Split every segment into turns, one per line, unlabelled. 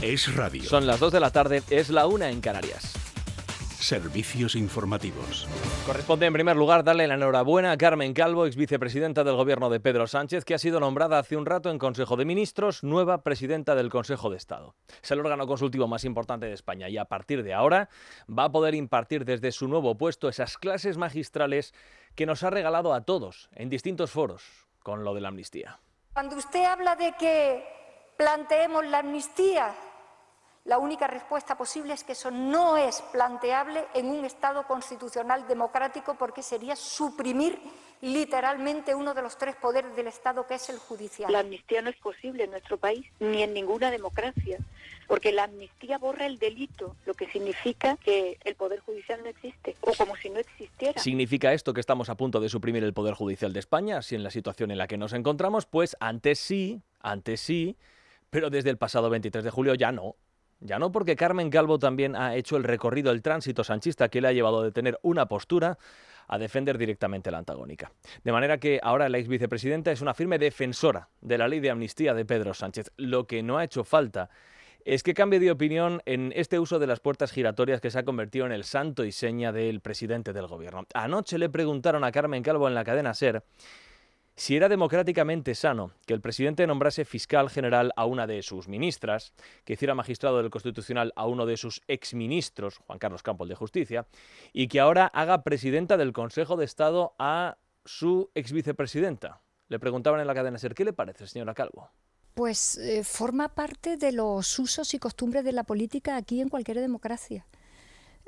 Es radio.
Son las 2 de la tarde, es la 1 en Canarias.
Servicios informativos.
Corresponde en primer lugar darle la enhorabuena a Carmen Calvo, ex vicepresidenta del gobierno de Pedro Sánchez, que ha sido nombrada hace un rato en Consejo de Ministros nueva presidenta del Consejo de Estado. Es el órgano consultivo más importante de España y a partir de ahora va a poder impartir desde su nuevo puesto esas clases magistrales que nos ha regalado a todos en distintos foros con lo de la amnistía.
Cuando usted habla de que planteemos la amnistía, la única respuesta posible es que eso no es planteable en un Estado constitucional democrático porque sería suprimir literalmente uno de los tres poderes del Estado, que es el judicial.
La amnistía no es posible en nuestro país ni en ninguna democracia, porque la amnistía borra el delito, lo que significa que el Poder Judicial no existe, o como si no existiera.
¿Significa esto que estamos a punto de suprimir el Poder Judicial de España, si en la situación en la que nos encontramos? Pues antes sí, antes sí, pero desde el pasado 23 de julio ya no. Ya no porque Carmen Calvo también ha hecho el recorrido del tránsito sanchista que le ha llevado de tener una postura a defender directamente la antagónica. De manera que ahora la ex vicepresidenta es una firme defensora de la ley de amnistía de Pedro Sánchez. Lo que no ha hecho falta es que cambie de opinión en este uso de las puertas giratorias que se ha convertido en el santo y seña del presidente del gobierno. Anoche le preguntaron a Carmen Calvo en la cadena SER si era democráticamente sano que el presidente nombrase fiscal general a una de sus ministras, que hiciera magistrado del Constitucional a uno de sus exministros, Juan Carlos Campos de Justicia, y que ahora haga presidenta del Consejo de Estado a su exvicepresidenta. Le preguntaban en la cadena SER, ¿qué le parece, señora Calvo?
Pues eh, forma parte de los usos y costumbres de la política aquí en cualquier democracia.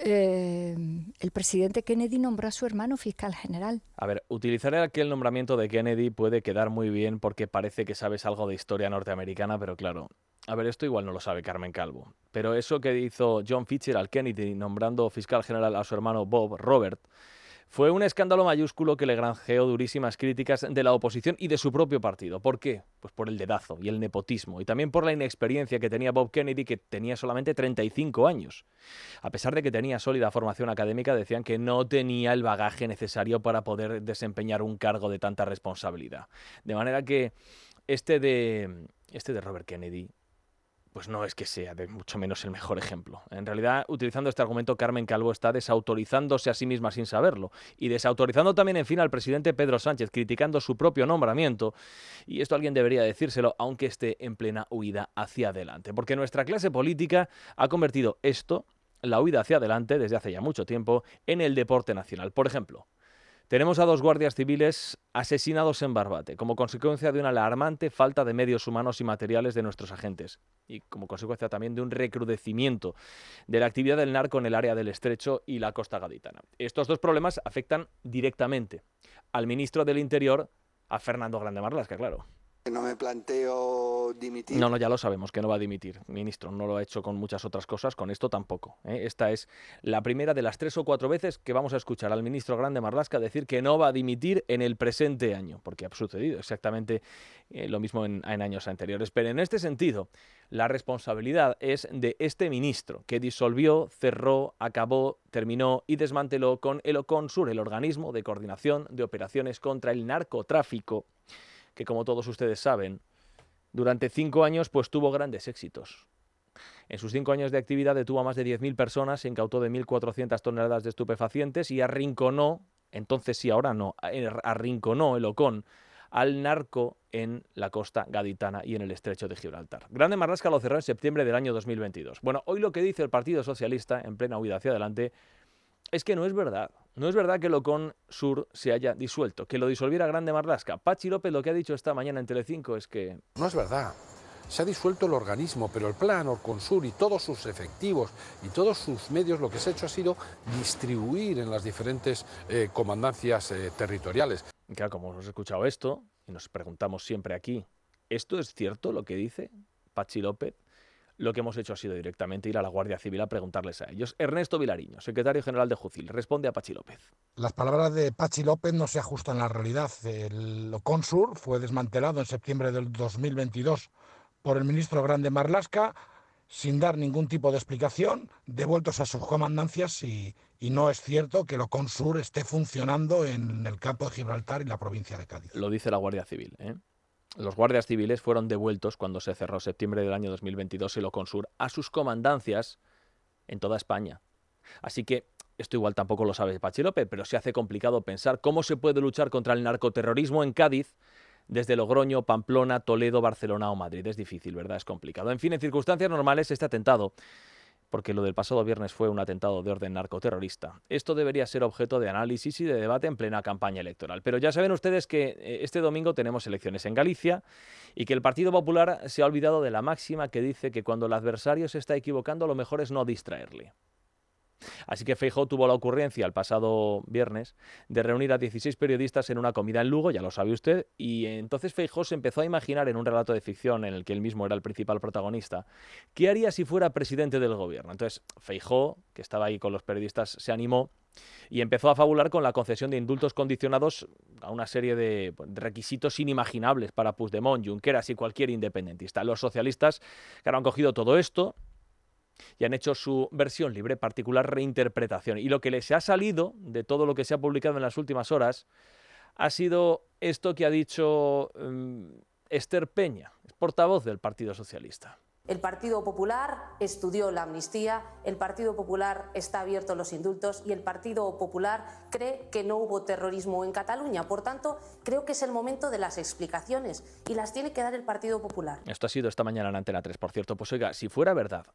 Eh, el presidente Kennedy nombró a su hermano fiscal general.
A ver, utilizar aquel nombramiento de Kennedy puede quedar muy bien porque parece que sabes algo de historia norteamericana, pero claro, a ver, esto igual no lo sabe Carmen Calvo. Pero eso que hizo John Fitzgerald Kennedy nombrando fiscal general a su hermano Bob Robert, fue un escándalo mayúsculo que le granjeó durísimas críticas de la oposición y de su propio partido. ¿Por qué? Pues por el dedazo y el nepotismo y también por la inexperiencia que tenía Bob Kennedy, que tenía solamente 35 años. A pesar de que tenía sólida formación académica, decían que no tenía el bagaje necesario para poder desempeñar un cargo de tanta responsabilidad. De manera que este de, este de Robert Kennedy pues no es que sea de mucho menos el mejor ejemplo. En realidad, utilizando este argumento, Carmen Calvo está desautorizándose a sí misma sin saberlo y desautorizando también, en fin, al presidente Pedro Sánchez, criticando su propio nombramiento. Y esto alguien debería decírselo, aunque esté en plena huida hacia adelante. Porque nuestra clase política ha convertido esto, la huida hacia adelante, desde hace ya mucho tiempo, en el deporte nacional. Por ejemplo, tenemos a dos guardias civiles asesinados en Barbate, como consecuencia de una alarmante falta de medios humanos y materiales de nuestros agentes, y como consecuencia también de un recrudecimiento de la actividad del narco en el área del Estrecho y la costa gaditana. Estos dos problemas afectan directamente al ministro del Interior, a Fernando Grande Marlasca, claro.
No me planteo dimitir.
No, no, ya lo sabemos que no va a dimitir, ministro. No lo ha hecho con muchas otras cosas, con esto tampoco. ¿eh? Esta es la primera de las tres o cuatro veces que vamos a escuchar al ministro Grande Marlasca decir que no va a dimitir en el presente año, porque ha sucedido exactamente eh, lo mismo en, en años anteriores. Pero en este sentido, la responsabilidad es de este ministro que disolvió, cerró, acabó, terminó y desmanteló con el OCONSUR, el organismo de coordinación de operaciones contra el narcotráfico que como todos ustedes saben, durante cinco años pues tuvo grandes éxitos. En sus cinco años de actividad detuvo a más de 10.000 personas, incautó de 1.400 toneladas de estupefacientes y arrinconó, entonces sí, ahora no, arrinconó el Ocon al narco en la costa gaditana y en el estrecho de Gibraltar. Grande Marrasca lo cerró en septiembre del año 2022. Bueno, hoy lo que dice el Partido Socialista, en plena huida hacia adelante, es que no es verdad. No es verdad que el Ocon Sur se haya disuelto, que lo disolviera Grande Marlasca. Pachi López lo que ha dicho esta mañana en Telecinco es que...
No es verdad. Se ha disuelto el organismo, pero el plan Sur y todos sus efectivos y todos sus medios lo que se ha hecho ha sido distribuir en las diferentes eh, comandancias eh, territoriales.
Claro, como hemos escuchado esto, y nos preguntamos siempre aquí, ¿esto es cierto lo que dice Pachi López? Lo que hemos hecho ha sido directamente ir a la Guardia Civil a preguntarles a ellos. Ernesto Vilariño, secretario general de Jucil, responde a Pachi López.
Las palabras de Pachi López no se ajustan a la realidad. El Consur fue desmantelado en septiembre del 2022 por el ministro Grande Marlasca sin dar ningún tipo de explicación, devueltos a sus comandancias y, y no es cierto que el Oconsur esté funcionando en el campo de Gibraltar y la provincia de Cádiz.
Lo dice la Guardia Civil. ¿eh? Los guardias civiles fueron devueltos cuando se cerró septiembre del año 2022 el Oconsur a sus comandancias en toda España. Así que esto igual tampoco lo sabe Pachilope, pero se hace complicado pensar cómo se puede luchar contra el narcoterrorismo en Cádiz desde Logroño, Pamplona, Toledo, Barcelona o Madrid. Es difícil, ¿verdad? Es complicado. En fin, en circunstancias normales este atentado porque lo del pasado viernes fue un atentado de orden narcoterrorista. Esto debería ser objeto de análisis y de debate en plena campaña electoral. Pero ya saben ustedes que eh, este domingo tenemos elecciones en Galicia y que el Partido Popular se ha olvidado de la máxima que dice que cuando el adversario se está equivocando lo mejor es no distraerle. Así que Feijóo tuvo la ocurrencia el pasado viernes de reunir a 16 periodistas en una comida en Lugo, ya lo sabe usted, y entonces Feijóo se empezó a imaginar en un relato de ficción en el que él mismo era el principal protagonista, qué haría si fuera presidente del gobierno. Entonces Feijóo, que estaba ahí con los periodistas, se animó y empezó a fabular con la concesión de indultos condicionados a una serie de requisitos inimaginables para Puigdemont, Junqueras y cualquier independentista. Los socialistas, que han cogido todo esto, y han hecho su versión libre, particular reinterpretación. Y lo que les ha salido de todo lo que se ha publicado en las últimas horas ha sido esto que ha dicho mm, Esther Peña, portavoz del Partido Socialista.
El Partido Popular estudió la amnistía, el Partido Popular está abierto a los indultos y el Partido Popular cree que no hubo terrorismo en Cataluña. Por tanto, creo que es el momento de las explicaciones y las tiene que dar el Partido Popular.
Esto ha sido esta mañana en Antena 3, por cierto. Pues oiga, si fuera verdad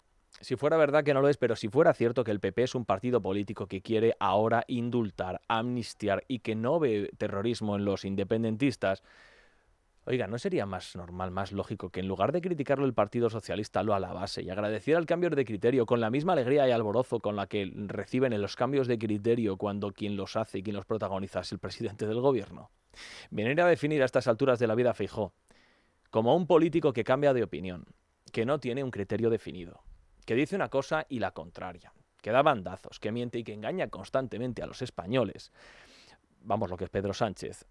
si fuera verdad que no lo es, pero si fuera cierto que el PP es un partido político que quiere ahora indultar, amnistiar y que no ve terrorismo en los independentistas, oiga, ¿no sería más normal, más lógico que en lugar de criticarlo el Partido Socialista lo alabase y agradeciera el cambio de criterio con la misma alegría y alborozo con la que reciben en los cambios de criterio cuando quien los hace y quien los protagoniza es el presidente del gobierno? Venir a definir a estas alturas de la vida Feijó como un político que cambia de opinión, que no tiene un criterio definido, que dice una cosa y la contraria, que da bandazos, que miente y que engaña constantemente a los españoles. Vamos, lo que es Pedro Sánchez.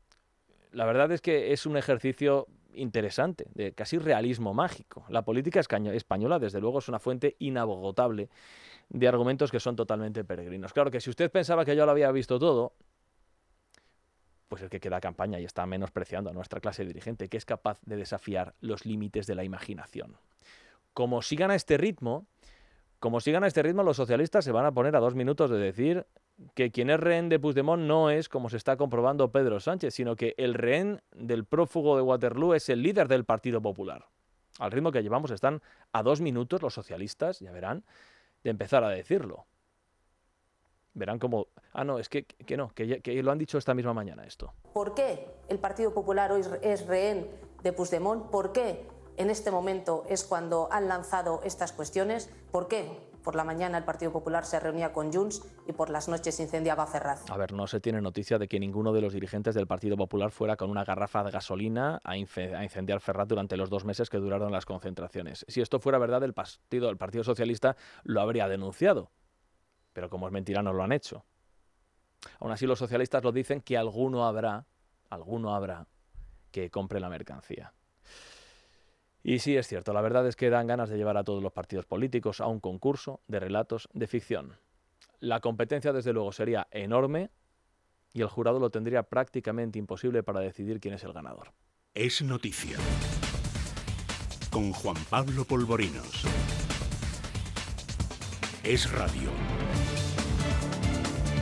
La verdad es que es un ejercicio interesante, de casi realismo mágico. La política española, desde luego, es una fuente inagotable de argumentos que son totalmente peregrinos. Claro que si usted pensaba que yo lo había visto todo, pues el que queda campaña y está menospreciando a nuestra clase dirigente, que es capaz de desafiar los límites de la imaginación. Como sigan a este ritmo, como sigan a este ritmo, los socialistas se van a poner a dos minutos de decir que quien es rehén de Puigdemont no es, como se está comprobando Pedro Sánchez, sino que el rehén del prófugo de Waterloo es el líder del Partido Popular. Al ritmo que llevamos están a dos minutos los socialistas, ya verán, de empezar a decirlo. Verán como, ah, no, es que, que no, que, lo han dicho esta misma mañana esto.
¿Por qué el Partido Popular hoy es rehén de Puigdemont? ¿Por qué en este momento es cuando han lanzado estas cuestiones. ¿Por qué? Por la mañana el Partido Popular se reunía con Junts y por las noches incendiaba Ferraz.
A ver, no se tiene noticia de que ninguno de los dirigentes del Partido Popular fuera con una garrafa de gasolina a, incendiar Ferraz durante los dos meses que duraron las concentraciones. Si esto fuera verdad, el partido, el partido Socialista lo habría denunciado. Pero como es mentira, no lo han hecho. Aún así, los socialistas lo dicen que alguno habrá, alguno habrá, que compre la mercancía. Y sí es cierto, la verdad es que dan ganas de llevar a todos los partidos políticos a un concurso de relatos de ficción. La competencia desde luego sería enorme y el jurado lo tendría prácticamente imposible para decidir quién es el ganador.
Es noticia. Con Juan Pablo Polvorinos. Es radio.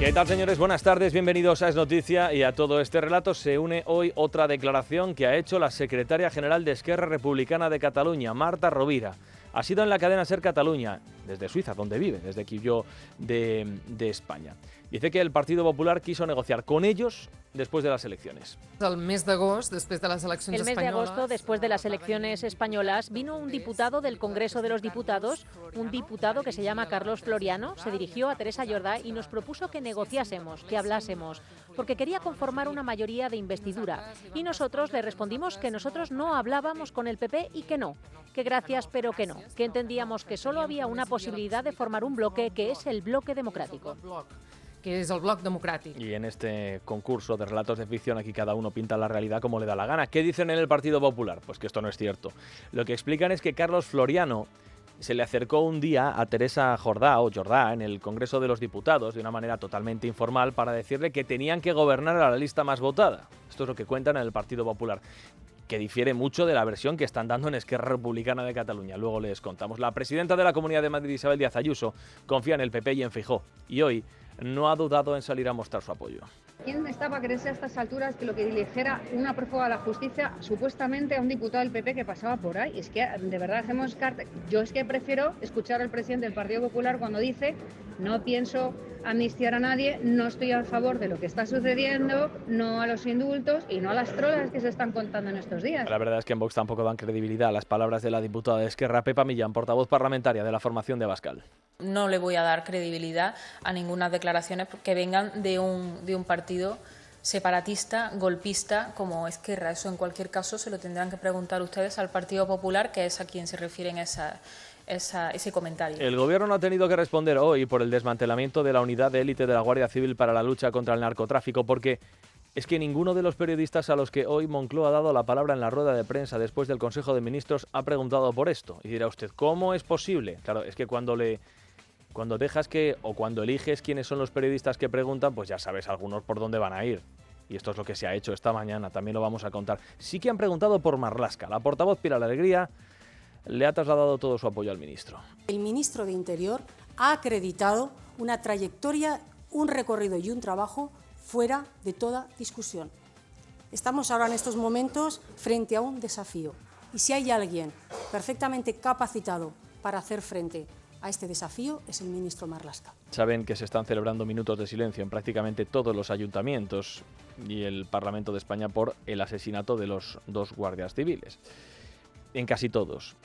¿Qué tal, señores? Buenas tardes, bienvenidos a Es Noticia y a todo este relato se une hoy otra declaración que ha hecho la secretaria general de Esquerra Republicana de Cataluña, Marta Rovira. Ha sido en la cadena Ser Cataluña desde Suiza, donde vive, desde Quillo de, de España. Dice que el Partido Popular quiso negociar con ellos después de las elecciones.
El mes de agosto, después de las elecciones
El mes de agosto, después de las elecciones españolas, vino un diputado del Congreso de los Diputados, un diputado que se llama Carlos Floriano, se dirigió a Teresa Jordá y nos propuso que negociásemos, que hablásemos, porque quería conformar una mayoría de investidura. Y nosotros le respondimos que nosotros no hablábamos con el PP y que no, que gracias pero que no, que entendíamos que solo había una posibilidad de formar un bloque que es el bloque democrático
que es el Bloc Democrático.
Y en este concurso de relatos de ficción aquí cada uno pinta la realidad como le da la gana. ¿Qué dicen en el Partido Popular? Pues que esto no es cierto. Lo que explican es que Carlos Floriano se le acercó un día a Teresa Jordá o Jordá en el Congreso de los Diputados de una manera totalmente informal para decirle que tenían que gobernar a la lista más votada. Esto es lo que cuentan en el Partido Popular que difiere mucho de la versión que están dando en Esquerra Republicana de Cataluña. Luego les contamos. La presidenta de la Comunidad de Madrid, Isabel Díaz Ayuso, confía en el PP y en Fijó. Y hoy no ha dudado en salir a mostrar su apoyo.
¿Quién estaba a creerse a estas alturas que lo que dijera una prófuga de la justicia supuestamente a un diputado del PP que pasaba por ahí? Es que de verdad hacemos carta. Yo es que prefiero escuchar al presidente del Partido Popular cuando dice no pienso amnistiar a nadie, no estoy a favor de lo que está sucediendo, no a los indultos y no a las trolas que se están contando en estos días.
La verdad es que en Vox tampoco dan credibilidad a las palabras de la diputada de Esquerra, Pepa Millán, portavoz parlamentaria de la formación de Bascal.
No le voy a dar credibilidad a ninguna declaraciones que vengan de un, de un partido separatista, golpista como Esquerra. Eso en cualquier caso se lo tendrán que preguntar ustedes al Partido Popular, que es a quien se refieren ese comentario.
El Gobierno no ha tenido que responder hoy por el desmantelamiento de la unidad de élite de la Guardia Civil para la lucha contra el narcotráfico, porque es que ninguno de los periodistas a los que hoy Moncloa ha dado la palabra en la rueda de prensa después del Consejo de Ministros ha preguntado por esto. Y dirá usted, ¿cómo es posible? Claro, es que cuando le cuando dejas que o cuando eliges quiénes son los periodistas que preguntan, pues ya sabes algunos por dónde van a ir. Y esto es lo que se ha hecho esta mañana, también lo vamos a contar. Sí que han preguntado por Marlasca. La portavoz Pilar Alegría le ha trasladado todo su apoyo al ministro.
El ministro de Interior ha acreditado una trayectoria, un recorrido y un trabajo fuera de toda discusión. Estamos ahora en estos momentos frente a un desafío y si hay alguien perfectamente capacitado para hacer frente a este desafío es el ministro Marlasca.
Saben que se están celebrando minutos de silencio en prácticamente todos los ayuntamientos y el Parlamento de España por el asesinato de los dos guardias civiles. En casi todos.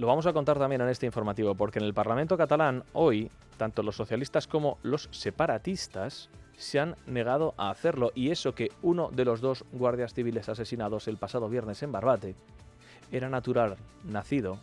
Lo vamos a contar también en este informativo, porque en el Parlamento catalán hoy, tanto los socialistas como los separatistas se han negado a hacerlo, y eso que uno de los dos guardias civiles asesinados el pasado viernes en Barbate era natural, nacido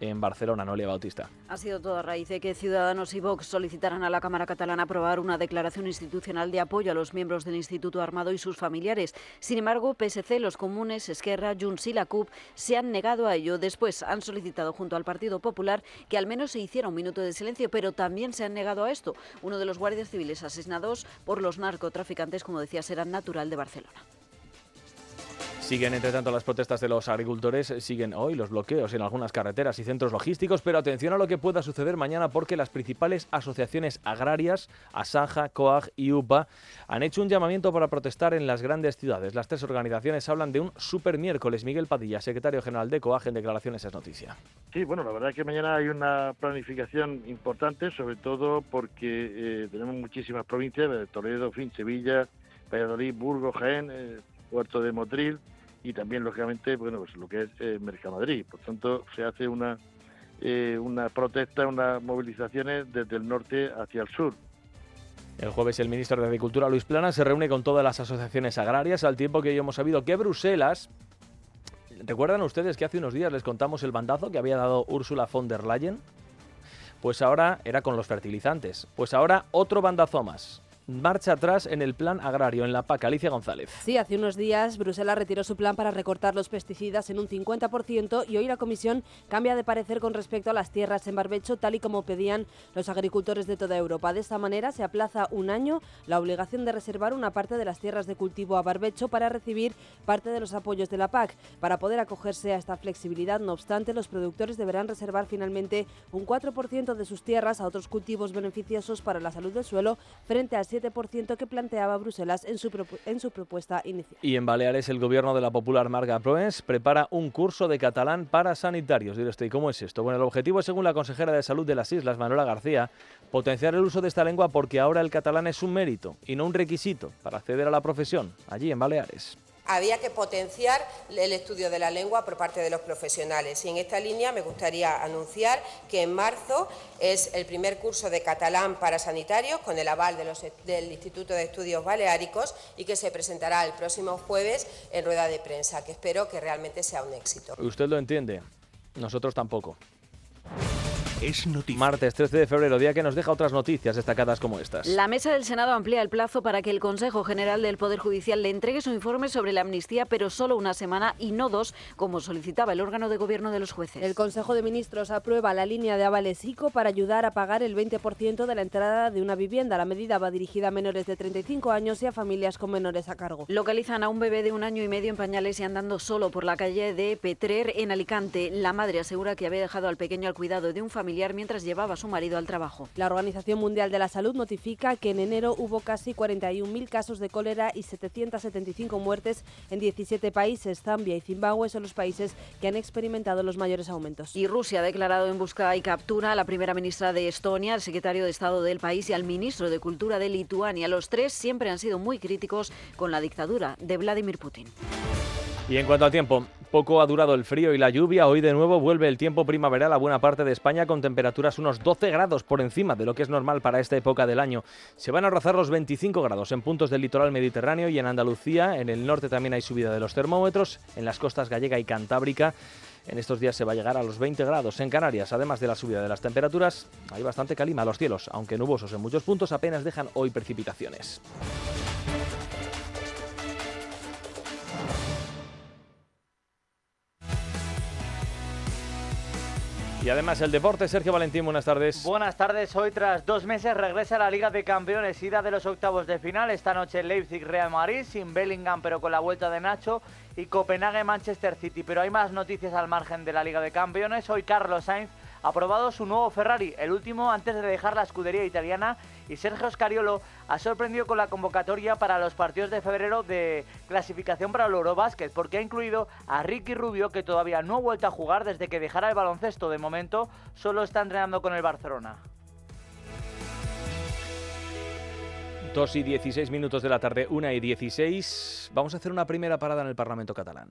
en Barcelona, Noelia Bautista.
Ha sido todo a raíz de que Ciudadanos y Vox solicitaran a la Cámara Catalana aprobar una declaración institucional de apoyo a los miembros del Instituto Armado y sus familiares. Sin embargo, PSC, los comunes, Esquerra, Junts y la CUP se han negado a ello. Después han solicitado junto al Partido Popular que al menos se hiciera un minuto de silencio, pero también se han negado a esto. Uno de los guardias civiles asesinados por los narcotraficantes, como decía, será natural de Barcelona.
Siguen, entre tanto, las protestas de los agricultores, siguen hoy los bloqueos en algunas carreteras y centros logísticos, pero atención a lo que pueda suceder mañana porque las principales asociaciones agrarias, Asaja, COAG y UPA, han hecho un llamamiento para protestar en las grandes ciudades. Las tres organizaciones hablan de un super miércoles. Miguel Padilla, secretario general de COAG, en declaraciones es noticia.
Sí, bueno, la verdad es que mañana hay una planificación importante, sobre todo porque eh, tenemos muchísimas provincias, Toledo, Fin, Sevilla, Valladolid, Burgos, Jaén, eh, Puerto de Motril, y también, lógicamente, bueno, pues lo que es eh, Mercamadrid. Por tanto, se hace una, eh, una protesta, unas movilizaciones desde el norte hacia el sur.
El jueves el ministro de Agricultura, Luis Plana, se reúne con todas las asociaciones agrarias, al tiempo que hoy hemos sabido que Bruselas... ¿Recuerdan ustedes que hace unos días les contamos el bandazo que había dado Ursula von der Leyen? Pues ahora era con los fertilizantes. Pues ahora otro bandazo más marcha atrás en el plan agrario en la PAC. Alicia González.
Sí, hace unos días Bruselas retiró su plan para recortar los pesticidas en un 50% y hoy la Comisión cambia de parecer con respecto a las tierras en barbecho, tal y como pedían los agricultores de toda Europa. De esta manera se aplaza un año la obligación de reservar una parte de las tierras de cultivo a barbecho para recibir parte de los apoyos de la PAC. Para poder acogerse a esta flexibilidad, no obstante, los productores deberán reservar finalmente un 4% de sus tierras a otros cultivos beneficiosos para la salud del suelo frente a 17% que planteaba Bruselas en su, en su propuesta inicial.
Y en Baleares el gobierno de la popular Marga Proens prepara un curso de catalán para sanitarios. Diré usted, ¿y cómo es esto? Bueno, el objetivo según la consejera de Salud de las Islas, Manuela García, potenciar el uso de esta lengua porque ahora el catalán es un mérito y no un requisito para acceder a la profesión, allí en Baleares
había que potenciar el estudio de la lengua por parte de los profesionales. Y en esta línea me gustaría anunciar que en marzo es el primer curso de catalán para sanitarios con el aval del Instituto de Estudios Baleáricos y que se presentará el próximo jueves en rueda de prensa, que espero que realmente sea un éxito.
¿Usted lo entiende? Nosotros tampoco.
Es
Martes 13 de febrero, día que nos deja otras noticias destacadas como estas.
La mesa del Senado amplía el plazo para que el Consejo General del Poder Judicial le entregue su informe sobre la amnistía, pero solo una semana y no dos, como solicitaba el órgano de gobierno de los jueces.
El Consejo de Ministros aprueba la línea de avales ICO para ayudar a pagar el 20% de la entrada de una vivienda. La medida va dirigida a menores de 35 años y a familias con menores a cargo.
Localizan a un bebé de un año y medio en pañales y andando solo por la calle de Petrer, en Alicante. La madre asegura que había dejado al pequeño al cuidado de un familiar mientras llevaba a su marido al trabajo.
La Organización Mundial de la Salud notifica que en enero hubo casi 41.000 casos de cólera y 775 muertes en 17 países. Zambia y Zimbabue son los países que han experimentado los mayores aumentos.
Y Rusia ha declarado en busca y captura a la primera ministra de Estonia, al secretario de Estado del país y al ministro de Cultura de Lituania. Los tres siempre han sido muy críticos con la dictadura de Vladimir Putin.
Y en cuanto al tiempo, poco ha durado el frío y la lluvia. Hoy de nuevo vuelve el tiempo primaveral a buena parte de España con temperaturas unos 12 grados por encima de lo que es normal para esta época del año. Se van a rozar los 25 grados en puntos del litoral mediterráneo y en Andalucía. En el norte también hay subida de los termómetros. En las costas gallega y cantábrica. En estos días se va a llegar a los 20 grados. En Canarias, además de la subida de las temperaturas, hay bastante calima. Los cielos, aunque nubosos en muchos puntos, apenas dejan hoy precipitaciones. Y además el deporte, Sergio Valentín, buenas tardes.
Buenas tardes, hoy tras dos meses regresa la Liga de Campeones, ida de los octavos de final, esta noche Leipzig-Real Madrid, sin Bellingham pero con la vuelta de Nacho, y Copenhague-Manchester City. Pero hay más noticias al margen de la Liga de Campeones, hoy Carlos Sainz ha probado su nuevo Ferrari, el último antes de dejar la escudería italiana y Sergio Scariolo ha sorprendido con la convocatoria para los partidos de febrero de clasificación para el Eurobásquet porque ha incluido a Ricky Rubio que todavía no ha vuelto a jugar desde que dejara el baloncesto. De momento solo está entrenando con el Barcelona.
2 y 16 minutos de la tarde, 1 y 16. Vamos a hacer una primera parada en el Parlamento catalán.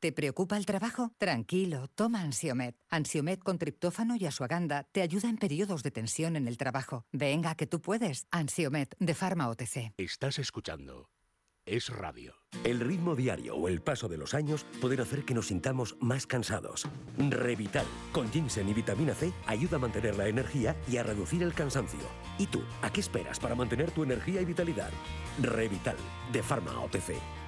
¿Te preocupa el trabajo? Tranquilo, toma Ansiomet. Ansiomet con triptófano y asuaganda te ayuda en periodos de tensión en el trabajo. Venga, que tú puedes. Ansiomet de Pharma OTC.
Estás escuchando Es Radio.
El ritmo diario o el paso de los años pueden hacer que nos sintamos más cansados. Revital, con ginseng y vitamina C, ayuda a mantener la energía y a reducir el cansancio. ¿Y tú, a qué esperas para mantener tu energía y vitalidad? Revital, de Pharma OTC.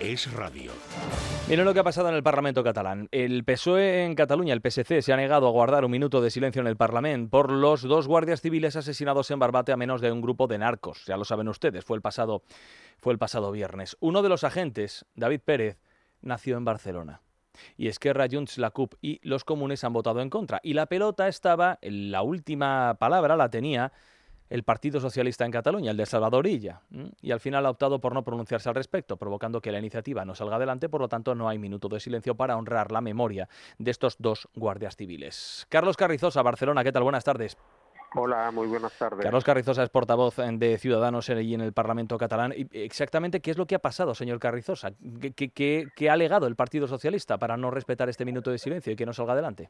Es radio.
Miren lo que ha pasado en el Parlamento catalán. El PSOE en Cataluña, el PSC, se ha negado a guardar un minuto de silencio en el Parlamento por los dos guardias civiles asesinados en Barbate a menos de un grupo de narcos. Ya lo saben ustedes, fue el pasado, fue el pasado viernes. Uno de los agentes, David Pérez, nació en Barcelona. Y Esquerra, Junts, la CUP y los comunes han votado en contra. Y la pelota estaba, la última palabra la tenía el Partido Socialista en Cataluña, el de Salvador Illa, y al final ha optado por no pronunciarse al respecto, provocando que la iniciativa no salga adelante, por lo tanto no hay minuto de silencio para honrar la memoria de estos dos guardias civiles. Carlos Carrizosa, Barcelona, ¿qué tal? Buenas tardes.
Hola, muy buenas tardes.
Carlos Carrizosa es portavoz de Ciudadanos en el Parlamento catalán. Exactamente, ¿qué es lo que ha pasado, señor Carrizosa? ¿Qué, qué ha alegado el Partido Socialista para no respetar este minuto de silencio y que no salga adelante?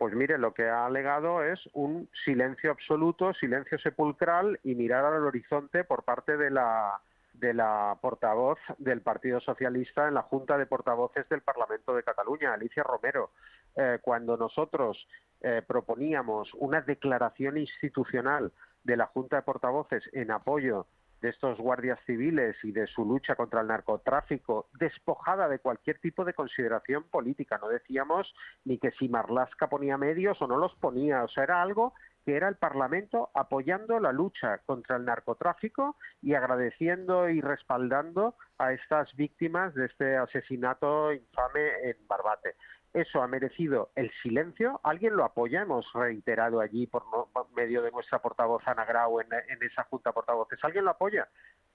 Pues mire, lo que ha alegado es un silencio absoluto, silencio sepulcral y mirar al horizonte por parte de la de la portavoz del Partido Socialista en la Junta de Portavoces del Parlamento de Cataluña, Alicia Romero. Eh, cuando nosotros eh, proponíamos una declaración institucional de la Junta de Portavoces en apoyo de estos guardias civiles y de su lucha contra el narcotráfico, despojada de cualquier tipo de consideración política. No decíamos ni que si Marlasca ponía medios o no los ponía, o sea, era algo que era el Parlamento apoyando la lucha contra el narcotráfico y agradeciendo y respaldando a estas víctimas de este asesinato infame en Barbate. Eso ha merecido el silencio. ¿Alguien lo apoya? Hemos reiterado allí por, medio de nuestra portavoz Ana Grau en, esa junta portavoces. ¿Alguien lo apoya?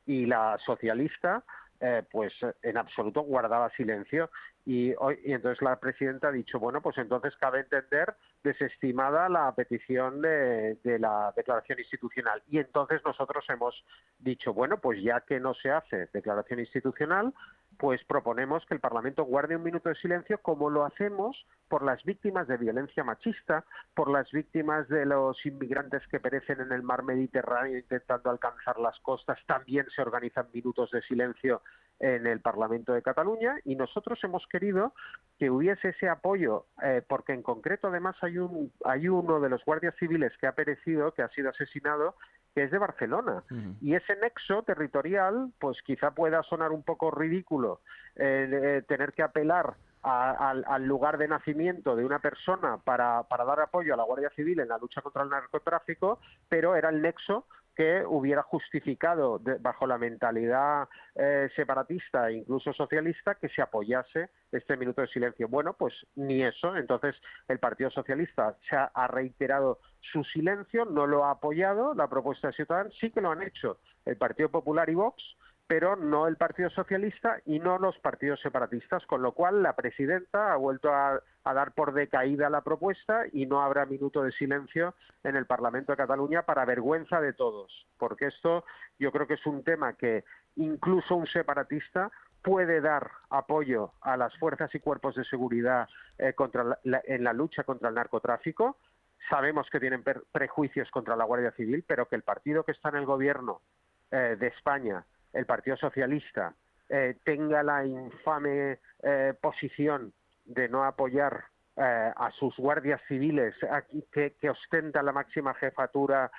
Y la socialista eh, pues en absoluto guardaba silencio y, hoy, y entonces la presidenta ha dicho, bueno, pues entonces cabe entender desestimada la petición de, la declaración institucional. Y entonces nosotros hemos dicho, bueno, pues ya que no se hace declaración institucional, pues proponemos que el Parlamento guarde un minuto de silencio como lo hacemos por las víctimas de violencia machista, por las víctimas de los inmigrantes que perecen en el mar Mediterráneo intentando alcanzar las costas. También se organizan minutos de silencio en el Parlamento de Cataluña y nosotros hemos querido que hubiese ese apoyo, eh, porque en concreto además hay, un, hay uno de los guardias civiles que ha perecido, que ha sido asesinado, que es de Barcelona. Y ese nexo territorial, pues quizá pueda sonar un poco ridículo eh, eh, tener que apelar al, lugar de nacimiento de una persona para, para dar apoyo a la Guardia Civil en la lucha contra el narcotráfico, pero era el nexo que hubiera justificado bajo la mentalidad eh, separatista e incluso socialista que se apoyase este minuto de silencio. Bueno, pues ni eso. Entonces el Partido Socialista se ha, ha reiterado su silencio, no lo ha apoyado la propuesta de Ciudadanos, sí que lo han hecho el Partido Popular y Vox, pero no el Partido Socialista y no los partidos separatistas, con lo cual la presidenta ha vuelto a, dar por decaída la propuesta y no habrá minuto de silencio en el Parlamento de Cataluña para vergüenza de todos, porque esto yo creo que es un tema que incluso un separatista puede dar apoyo a las fuerzas y cuerpos de seguridad eh, contra en la lucha contra el narcotráfico. Sabemos que tienen prejuicios contra la Guardia Civil, pero que el partido que está en el gobierno eh, de España el Partido Socialista eh, tenga la infame eh, posición de no apoyar eh, a sus guardias civiles que, ostenta la máxima jefatura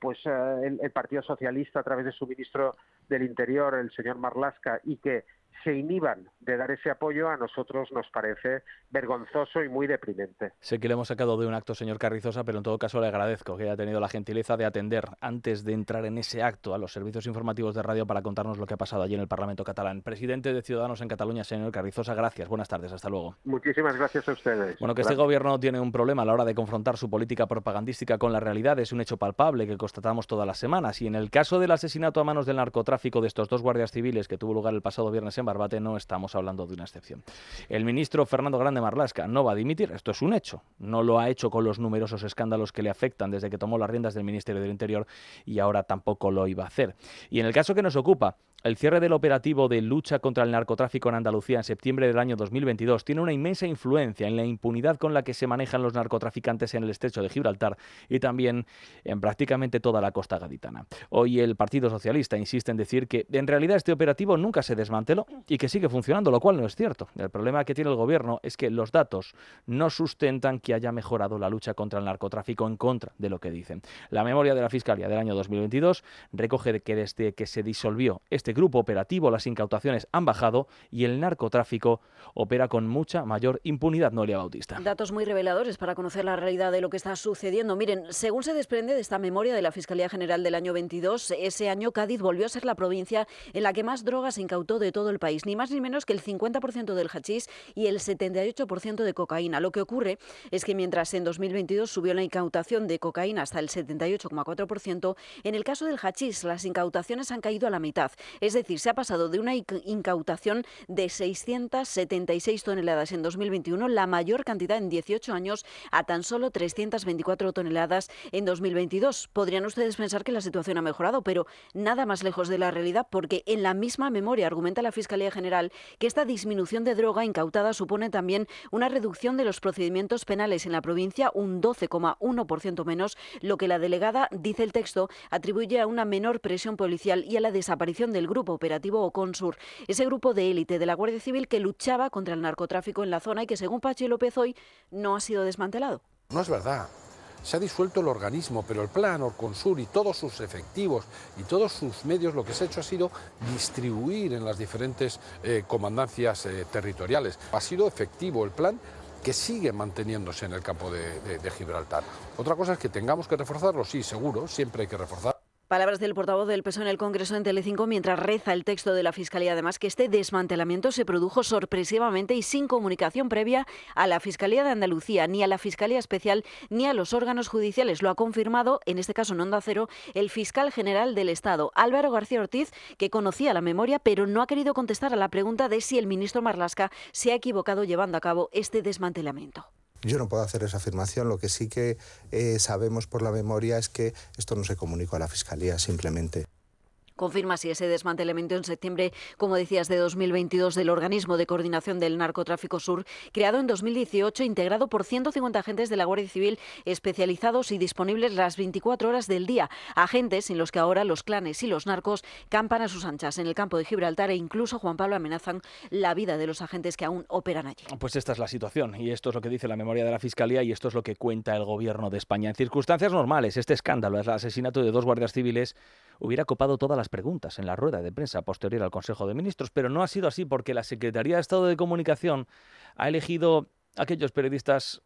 pues el, el, Partido Socialista a través de su ministro del Interior, el señor Marlasca, y que se inhiban de dar ese apoyo a nosotros nos parece vergonzoso y muy deprimente.
Sé que le hemos sacado de un acto, señor Carrizosa, pero en todo caso le agradezco que haya tenido la gentileza de atender antes de entrar en ese acto a los servicios informativos de radio para contarnos lo que ha pasado allí en el Parlamento catalán. Presidente de Ciudadanos en Cataluña, señor Carrizosa, gracias. Buenas tardes, hasta luego.
Muchísimas gracias a ustedes.
Bueno, que este gobierno tiene un problema a la hora de confrontar su política propagandística con la realidad es un hecho palpable que constatamos todas las semanas. Y en el caso del asesinato a manos del narcotráfico de estos dos guardias civiles que tuvo lugar el pasado viernes en Barbate, no estamos hablando de una excepción. El ministro Fernando Grande Marlasca no va a dimitir, esto es un hecho. No lo ha hecho con los numerosos escándalos que le afectan desde que tomó las riendas del Ministerio del Interior y ahora tampoco lo iba a hacer. Y en el caso que nos ocupa, el cierre del operativo de lucha contra el narcotráfico en Andalucía en septiembre del año 2022 tiene una inmensa influencia en la impunidad con la que se manejan los narcotraficantes en el estrecho de Gibraltar y también en prácticamente toda la costa gaditana. Hoy el Partido Socialista insiste en decir que en realidad este operativo nunca se desmanteló y que sigue funcionando, lo cual no es cierto. El problema que tiene el gobierno es que los datos no sustentan que haya mejorado la lucha contra el narcotráfico en contra de lo que dicen. La memoria de la Fiscalía del año 2022 recoge que desde que se disolvió este este grupo operativo las incautaciones han bajado y el narcotráfico opera con mucha mayor impunidad, Noelia Bautista.
Datos muy reveladores para conocer la realidad de lo que está sucediendo. Miren, según se desprende de esta memoria de la Fiscalía General del año 22, ese año Cádiz volvió a ser la provincia en la que más drogas incautó de todo el país, ni más ni menos que el 50% del hachís y el 78% de cocaína. Lo que ocurre es que mientras en 2022 subió la incautación de cocaína hasta el 78,4%, en el caso del hachís las incautaciones han caído a la mitad. Es decir, se ha pasado de una incautación de 676 toneladas en 2021, la mayor cantidad en 18 años, a tan solo 324 toneladas en 2022. Podrían ustedes pensar que la situación ha mejorado, pero nada más lejos de la realidad porque en la misma memoria argumenta la Fiscalía General que esta disminución de droga incautada supone también una reducción de los procedimientos penales en la provincia, un 12,1% menos, lo que la delegada, dice el texto, atribuye a una menor presión policial y a la desaparición del grupo operativo Oconsur, ese grupo de élite de la Guardia Civil que luchaba contra el narcotráfico en la zona y que, según Pachi López hoy, no ha sido desmantelado.
No es verdad se ha disuelto el organismo, pero el plan Orconsur y todos sus efectivos y todos sus medios lo que se ha hecho ha sido distribuir en las diferentes eh, comandancias eh, territoriales. Ha sido efectivo el plan que sigue manteniéndose en el campo de, de Gibraltar. Otra cosa es que tengamos que reforzarlo, sí, seguro, siempre hay que reforzar.
Palabras del portavoz del PSOE en el Congreso en Telecinco mientras reza el texto de la Fiscalía. Además, que este desmantelamiento se produjo sorpresivamente y sin comunicación previa a la Fiscalía de Andalucía, ni a la Fiscalía Especial, ni a los órganos judiciales. Lo ha confirmado, en este caso en Onda Cero, el fiscal general del Estado, Álvaro García Ortiz, que conocía la memoria, pero no ha querido contestar a la pregunta de si el ministro Marlasca se ha equivocado llevando a cabo este desmantelamiento.
Yo no puedo hacer esa afirmación, lo que sí que eh, sabemos por la memoria es que esto no se comunicó a la Fiscalía simplemente.
Confirma si ese desmantelamiento en septiembre, como decías, de 2022 del Organismo de Coordinación del Narcotráfico Sur, creado en 2018, integrado por 150 agentes de la Guardia Civil especializados y disponibles las 24 horas del día. Agentes en los que ahora los clanes y los narcos campan a sus anchas en el campo de Gibraltar e incluso, Juan Pablo, amenazan la vida de los agentes que aún operan allí.
Pues esta es la situación y esto es lo que dice la memoria de la Fiscalía y esto es lo que cuenta el Gobierno de España. En circunstancias normales, este escándalo, el asesinato de dos guardias civiles, hubiera copado todas las preguntas en la rueda de prensa posterior al Consejo de Ministros, pero no ha sido así porque la Secretaría de Estado de Comunicación ha elegido aquellos periodistas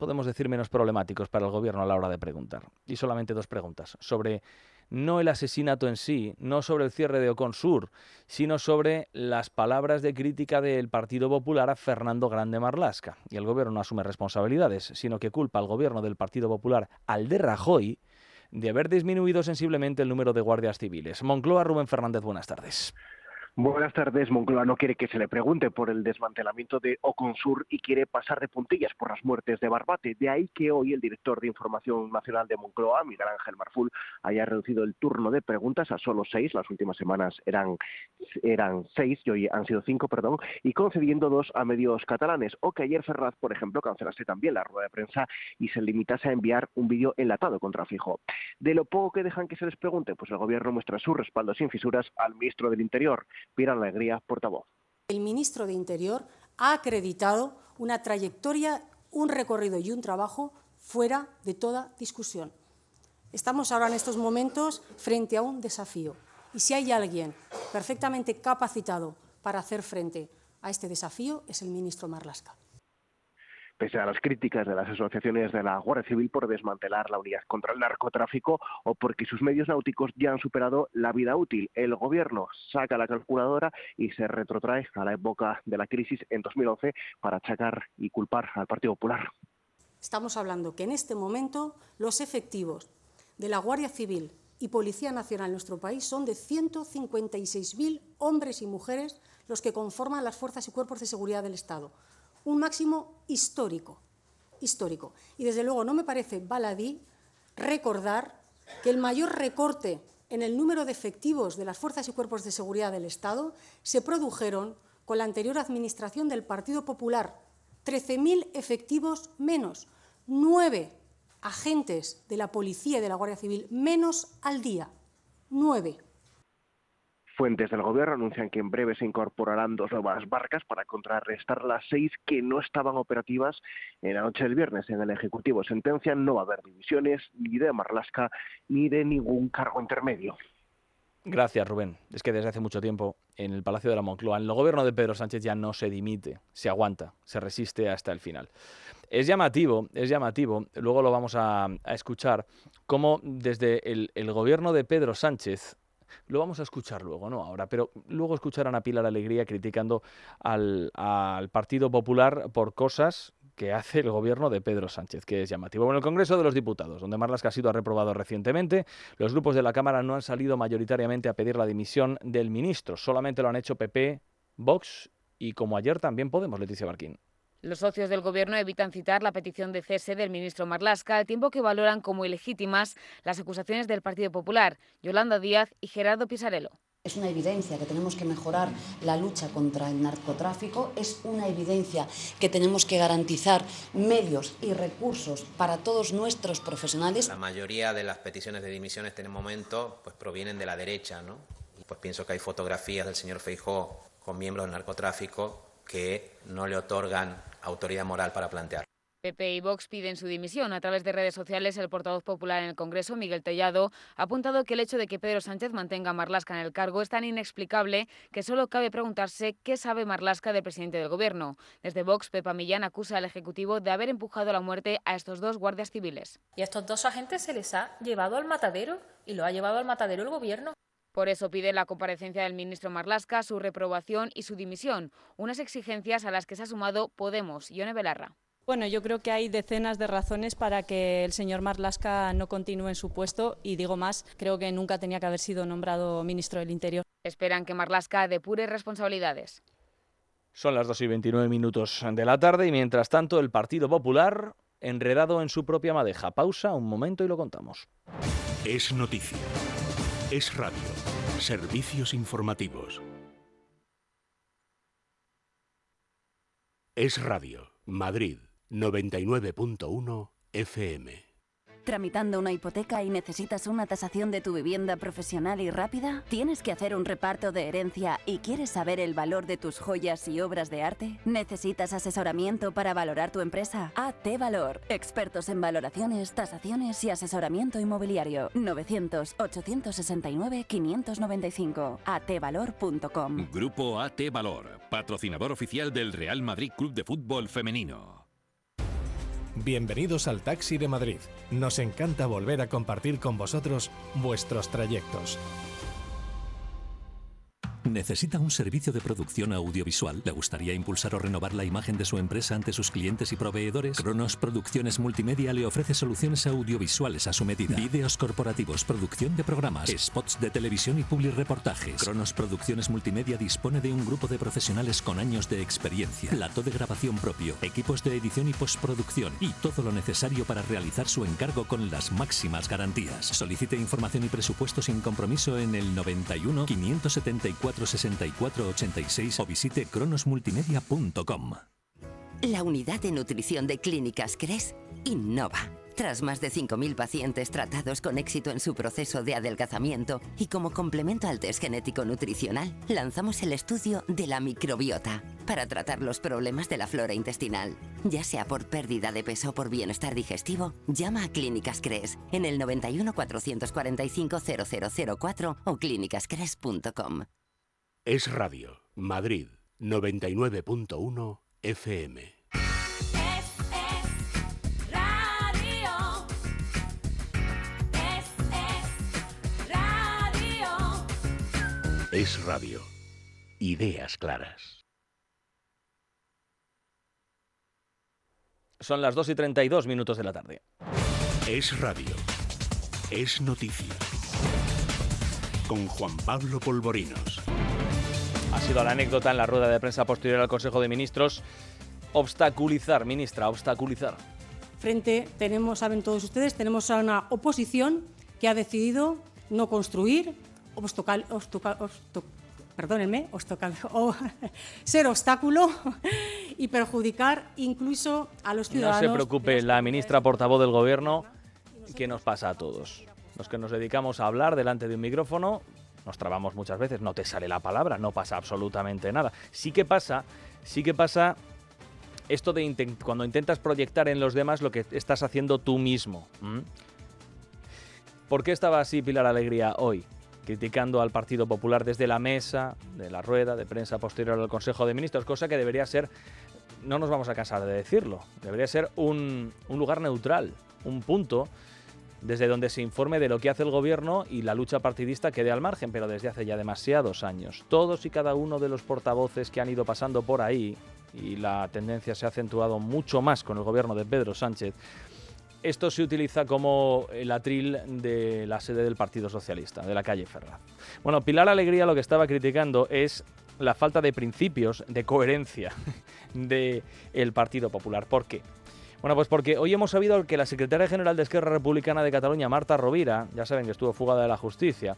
podemos decir, menos problemáticos para el gobierno a la hora de preguntar. Y solamente dos preguntas sobre no el asesinato en sí, no sobre el cierre de Oconsur, sino sobre las palabras de crítica del Partido Popular a Fernando Grande Marlasca. Y el gobierno no asume responsabilidades, sino que culpa al gobierno del Partido Popular, al de Rajoy, de haber disminuido sensiblemente el número de guardias civiles. Moncloa, Rubén Fernández, buenas tardes.
Buenas tardes. Moncloa no quiere que se le pregunte por el desmantelamiento de Oconsur y quiere pasar de puntillas por las muertes de Barbate. De ahí que hoy el director de Información Nacional de Moncloa, Miguel Ángel Marful, haya reducido el turno de preguntas a solo seis. Las últimas semanas eran, eran seis y hoy han sido cinco, perdón, y concediendo dos a medios catalanes. O que ayer Ferraz, por ejemplo, cancelase también la rueda de prensa y se limitase a enviar un vídeo enlatado contra Fijo. De lo poco que dejan que se les pregunte, pues el gobierno muestra su respaldo sin fisuras al ministro del Interior. Pira Alegría, portavoz.
El ministro de Interior ha acreditado una trayectoria, un recorrido y un trabajo fuera de toda discusión. Estamos ahora en estos momentos frente a un desafío y si hay alguien perfectamente capacitado para hacer frente a este desafío es el ministro Marlasca
pese a las críticas de las asociaciones de la Guardia Civil por desmantelar la unidad contra el narcotráfico o porque sus medios náuticos ya han superado la vida útil. El gobierno saca la calculadora y se retrotrae a la época de la crisis en 2011 para achacar y culpar al Partido Popular.
Estamos hablando que en este momento los efectivos de la Guardia Civil y Policía Nacional en nuestro país son de 156.000 hombres y mujeres los que conforman las fuerzas y cuerpos de seguridad del Estado un máximo histórico, histórico. Y desde luego no me parece baladí recordar que el mayor recorte en el número de efectivos de las fuerzas y cuerpos de seguridad del Estado se produjeron con la anterior administración del Partido Popular. 13.000 efectivos menos, nueve agentes de la policía y de la Guardia Civil menos al día, nueve.
Fuentes del gobierno anuncian que en breve se incorporarán dos nuevas barcas para contrarrestar las seis que no estaban operativas en la noche del viernes. En el Ejecutivo sentencia no va a haber divisiones ni de Marlasca ni de ningún cargo intermedio.
Gracias, Rubén. Es que desde hace mucho tiempo en el Palacio de la Moncloa, en el gobierno de Pedro Sánchez ya no se dimite, se aguanta, se resiste hasta el final. Es llamativo, es llamativo, luego lo vamos a, escuchar, cómo desde el gobierno de Pedro Sánchez lo vamos a escuchar luego, no ahora, pero luego escucharán a Pilar Alegría criticando al, al Partido Popular por cosas que hace el gobierno de Pedro Sánchez, que es llamativo. Bueno, el Congreso de los Diputados, donde Marlaska ha sido reprobado recientemente, los grupos de la Cámara no han salido mayoritariamente a pedir la dimisión del ministro, solamente lo han hecho PP, Vox y como ayer también Podemos, Leticia Barquín.
Los socios del Gobierno evitan citar la petición de cese del ministro Marlasca, al tiempo que valoran como ilegítimas las acusaciones del Partido Popular, Yolanda Díaz y Gerardo Pisarello.
Es una evidencia que tenemos que mejorar la lucha contra el narcotráfico, es una evidencia que tenemos que garantizar medios y recursos para todos nuestros profesionales.
La mayoría de las peticiones de dimisión en este momento pues, provienen de la derecha. ¿no? Pues pienso que hay fotografías del señor Feijó con miembros del narcotráfico que no le otorgan autoridad moral para plantear.
PP y Vox piden su dimisión. A través de redes sociales, el portavoz popular en el Congreso, Miguel Tellado, ha apuntado que el hecho de que Pedro Sánchez mantenga a Marlasca en el cargo es tan inexplicable que solo cabe preguntarse qué sabe Marlasca del presidente del Gobierno. Desde Vox, Pepa Millán acusa al Ejecutivo de haber empujado a la muerte a estos dos guardias civiles.
Y a estos dos agentes se les ha llevado al matadero y lo ha llevado al matadero el Gobierno.
Por eso pide la comparecencia del ministro Marlasca, su reprobación y su dimisión, unas exigencias a las que se ha sumado Podemos. Ione Belarra.
Bueno, yo creo que hay decenas de razones para que el señor Marlasca no continúe en su puesto y digo más, creo que nunca tenía que haber sido nombrado ministro del Interior.
Esperan que Marlasca depure responsabilidades.
Son las 2 y 29 minutos de la tarde y mientras tanto el Partido Popular enredado en su propia madeja. Pausa un momento y lo contamos.
Es noticia. Es radio. Servicios informativos. Es radio. Madrid 99.1 FM.
¿Tramitando una hipoteca y necesitas una tasación de tu vivienda profesional y rápida? ¿Tienes que hacer un reparto de herencia y quieres saber el valor de tus joyas y obras de arte? ¿Necesitas asesoramiento para valorar tu empresa? AT Valor. Expertos en valoraciones, tasaciones y asesoramiento inmobiliario. 900-869-595. atvalor.com.
Grupo AT Valor, patrocinador oficial del Real Madrid Club de Fútbol Femenino.
Bienvenidos al Taxi de Madrid. Nos encanta volver a compartir con vosotros vuestros trayectos.
¿Necesita un servicio de producción audiovisual? ¿Le gustaría impulsar o renovar la imagen de su empresa ante sus clientes y proveedores? Cronos Producciones Multimedia le ofrece soluciones audiovisuales a su medida. Vídeos corporativos, producción de programas, spots de televisión y public reportajes. Cronos Producciones Multimedia dispone de un grupo de profesionales con años de experiencia, plato de grabación propio, equipos de edición y postproducción y todo lo necesario para realizar su encargo con las máximas garantías. Solicite información y presupuesto sin compromiso en el 91 574 6486 o visite cronosmultimedia.com.
La unidad de nutrición de Clínicas CRES innova. Tras más de 5.000 pacientes tratados con éxito en su proceso de adelgazamiento y como complemento al test genético nutricional, lanzamos el estudio de la microbiota para tratar los problemas de la flora intestinal. Ya sea por pérdida de peso o por bienestar digestivo, llama a Clínicas CRES en el 91 445 0004 o clínicascres.com.
Es Radio, Madrid 99.1 FM.
Es Radio.
Ideas claras.
Son las 2 y 32 minutos de la tarde.
Es Radio. Es Noticia. Con Juan Pablo Polvorinos.
Ha sido la anécdota en la rueda de prensa posterior al Consejo de Ministros. Obstaculizar, ministra, obstaculizar.
Frente, tenemos, saben todos ustedes, tenemos a una oposición que ha decidido no construir, obstocal, obstocal, obsto- perdónenme, o ser obstáculo y perjudicar incluso a los
No
ciudadanos.
se preocupe, la ministra portavoz del Gobierno, que nos pasa a todos. Los que nos dedicamos a hablar delante de un micrófono, nos trabamos muchas veces, no te sale la palabra, no pasa absolutamente nada. Sí que pasa, sí que pasa esto de inten- cuando intentas proyectar en los demás lo que estás haciendo tú mismo. ¿Por qué estaba así Pilar Alegría hoy? Criticando al Partido Popular desde la mesa, de la rueda de prensa posterior al Consejo de Ministros, cosa que debería ser, no nos vamos a cansar de decirlo, debería ser un, un lugar neutral, un punto desde donde se informe de lo que hace el gobierno y la lucha partidista quede al margen, pero desde hace ya demasiados años. Todos y cada uno de los portavoces que han ido pasando por ahí y la tendencia se ha acentuado mucho más con el gobierno de Pedro Sánchez, esto se utiliza como el atril de la sede del Partido Socialista, de la calle Ferraz. Bueno, Pilar Alegría lo que estaba criticando es la falta de principios, de coherencia del Partido Popular. ¿Por qué? Bueno, pues porque hoy hemos sabido que la secretaria general de Esquerra Republicana de Cataluña, Marta Rovira, ya saben que estuvo fugada de la justicia,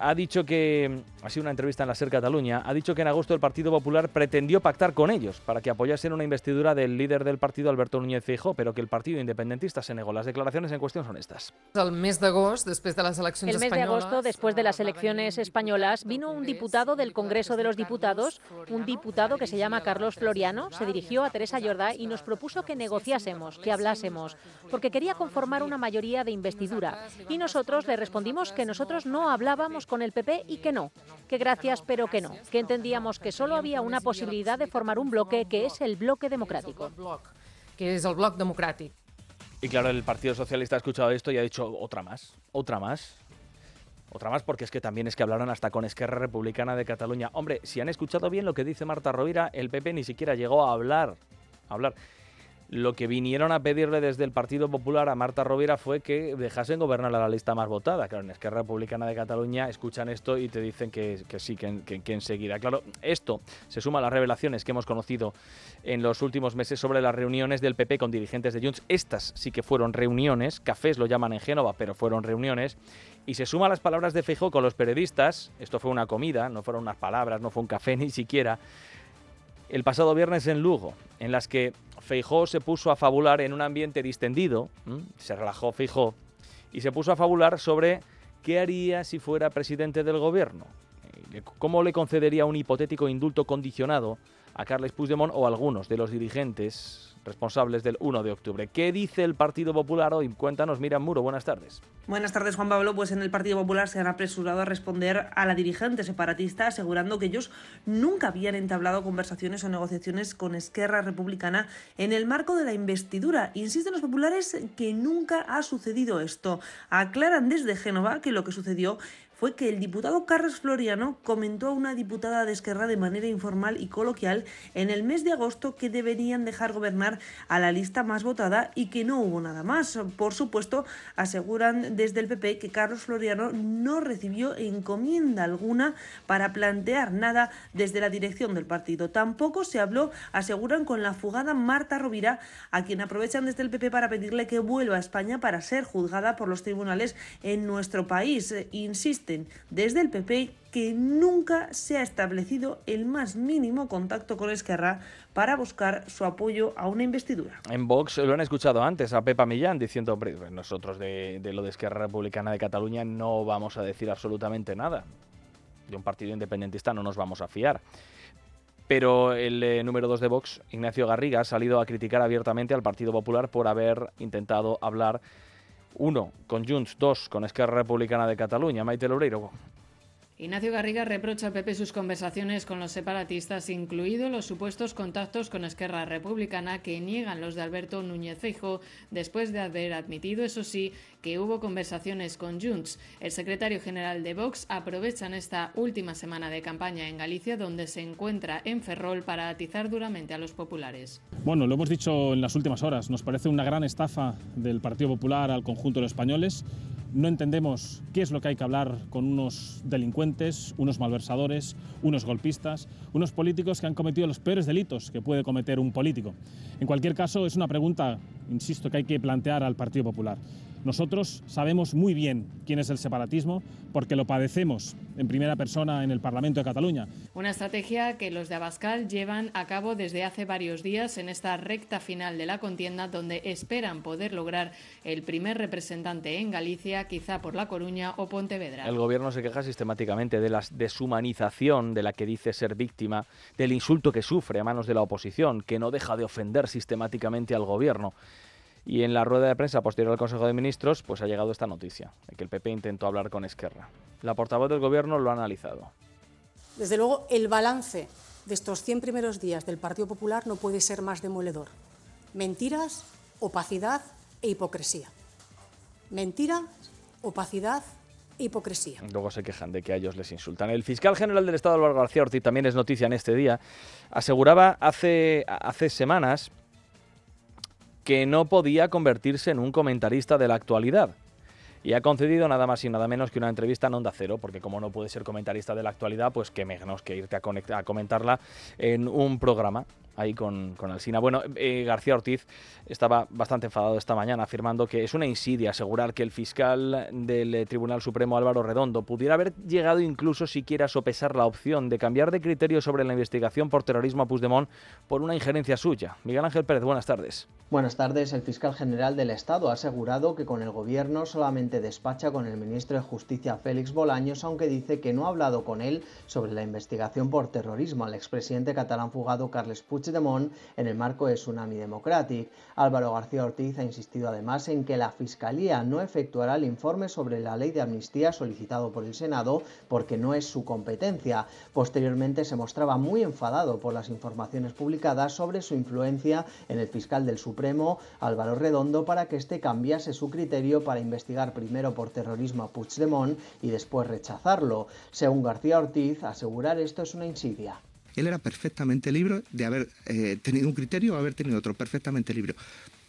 ha dicho que, ha sido una entrevista en la SER Cataluña, ha dicho que en agosto el Partido Popular pretendió pactar con ellos para que apoyasen una investidura del líder del partido, Alberto Núñez Feijóo, pero que el partido independentista se negó. Las declaraciones en cuestión son estas.
El mes d'agost, després de les eleccions
El mes de agosto, después de las elecciones españolas, vino un diputado del Congreso de los Diputados, un diputado que se llama Carlos Floriano, se dirigió a Teresa Jordá y nos propuso que negociásemos, que hablásemos, porque quería conformar una mayoría de investidura. Y nosotros le respondimos que nosotros no hablábamos con el PP y que no, que gracias pero que no, que entendíamos que solo había una posibilidad de formar un bloque que es el bloque democrático.
que és el bloc democràtic.
Y claro, el Partido Socialista ha escuchado esto y ha dicho otra más, otra más. Otra más porque es que también es que hablaron hasta con Esquerra Republicana de Cataluña. Hombre, si han escuchado bien lo que dice Marta Rovira, el PP ni siquiera llegó a hablar. A hablar. Lo que vinieron a pedirle desde el Partido Popular a Marta Rovira fue que dejasen gobernar a la lista más votada. Claro, en Esquerra Republicana de Cataluña escuchan esto y te dicen que, sí, que, que- enseguida. Claro, esto se suma a las revelaciones que hemos conocido en los últimos meses sobre las reuniones del PP con dirigentes de Junts. Estas sí que fueron reuniones, cafés lo llaman en Génova, pero fueron reuniones. Y se suma a las palabras de Feijóo con los periodistas. Esto fue una comida, no fueron unas palabras, no fue un café ni siquiera el pasado viernes en Lugo, en las que Feijó se puso a fabular en un ambiente distendido, se relajó Feijó, y se puso a fabular sobre qué haría si fuera presidente del gobierno, Eh, cómo le concedería un hipotético indulto condicionado a Carles Puigdemont o a algunos de los dirigentes responsables del 1 de octubre. ¿Qué dice el Partido Popular hoy? Cuéntanos, Miriam Muro, buenas tardes.
Buenas tardes, Juan Pablo. Pues en el Partido Popular se han apresurado a responder a la dirigente separatista, asegurando que ellos nunca habían entablado conversaciones o negociaciones con Esquerra Republicana en el marco de la investidura. Insisten los populares que nunca ha sucedido esto. Aclaran desde Génova que lo que sucedió fue que el diputado Carles Floriano comentó a una diputada de Esquerra de manera informal y coloquial en el mes de agosto que deberían dejar gobernar a la lista más votada y que no hubo nada más. Por supuesto, aseguran desde el PP que Carlos Floriano no recibió encomienda alguna para plantear nada desde la dirección del partido. Tampoco se habló, aseguran, con la fugada Marta Rovira, a quien aprovechan desde el PP para pedirle que vuelva a España para ser juzgada por los tribunales en nuestro país. Eh, Insisten desde el PP que nunca se ha establecido el más mínimo contacto con Esquerra para buscar su apoyo a una investidura.
En Vox lo han escuchado antes a Pepa Millán diciendo, hombre, pues nosotros de, de lo de Esquerra Republicana de Cataluña no vamos a decir absolutamente nada. De un partido independentista no nos vamos a fiar. Pero el eh, número 2 de Vox, Ignacio Garriga, ha salido a criticar abiertamente al Partido Popular por haber intentado hablar, uno, con Junts, dos, con Esquerra Republicana de Cataluña. Maite Loureiro,
Ignacio Garriga reprocha al PP sus conversaciones con los separatistas, incluidos los supuestos contactos con Esquerra Republicana que niegan los de Alberto Núñez Feijóo, después de haber admitido, eso sí, que hubo conversaciones con Junts. El secretario general de Vox aprovecha en esta última semana de campaña en Galicia, donde se encuentra en Ferrol para atizar duramente a los populares.
Bueno, lo hemos dicho en las últimas horas, nos parece una gran estafa del Partido Popular al conjunto de los españoles. No entendemos qué es lo que hay que hablar con unos delincuentes, unos malversadores, unos golpistas, unos políticos que han cometido los peores delitos que puede cometer un político. En cualquier caso, es una pregunta, insisto, que hay que plantear al Partido Popular. Nosotros sabemos muy bien quién es el separatismo porque lo padecemos en primera persona en el Parlamento de Cataluña.
Una estrategia que los de Abascal llevan a cabo desde hace varios días en esta recta final de la contienda, donde esperan poder lograr el primer representante en Galicia, quizá por La Coruña o Pontevedra.
El gobierno se queja sistemáticamente de la deshumanización de la que dice ser víctima, del insulto que sufre a manos de la oposición, que no deja de ofender sistemáticamente al gobierno. Y en la rueda de prensa posterior al Consejo de Ministros, pues ha llegado esta noticia, de que el PP intentó hablar con Esquerra. La portavoz del gobierno lo ha analizado.
Desde luego, el balance de estos 100 primeros días del Partido Popular no puede ser más demoledor. Mentiras, opacidad e hipocresía. Mentiras, opacidad hipocresía.
Luego se quejan de que a ellos les insultan. El fiscal general del Estado, Álvaro García Ortiz, también es noticia en este día, aseguraba hace, hace semanas que no podía convertirse en un comentarista de la actualidad. Y ha concedido nada más y nada menos que una entrevista en Onda Cero, porque como no puede ser comentarista de la actualidad, pues que menos que irte a, a comentarla en un programa ahí con, con Alsina. Bueno, eh, García Ortiz estaba bastante enfadado esta mañana, afirmando que es una insidia asegurar que el fiscal del eh, Tribunal Supremo, Álvaro Redondo, pudiera haber llegado incluso siquiera a sopesar la opción de cambiar de criterio sobre la investigación por terrorismo a Puigdemont por una injerencia suya. Miguel Ángel Pérez, buenas tardes.
Buenas tardes. El fiscal general del Estado ha asegurado que con el gobierno solamente despacha con el ministro de Justicia Félix Bolaños, aunque dice que no ha hablado con él sobre la investigación por terrorismo al expresidente catalán fugado Carles Puigdemont en el marco de Tsunami Democratic. Álvaro García Ortiz ha insistido además en que la Fiscalía no efectuará el informe sobre la ley de amnistía solicitado por el Senado porque no es su competencia. Posteriormente se mostraba muy enfadado por las informaciones publicadas sobre su influencia en el fiscal del Supremo, Álvaro Redondo, para que éste cambiase su criterio para investigar primero por terrorismo a Puigdemont y después rechazarlo. Según García Ortiz, asegurar esto es una insidia.
Él era perfectamente libre de haber eh, tenido un criterio o haber tenido otro, perfectamente libre.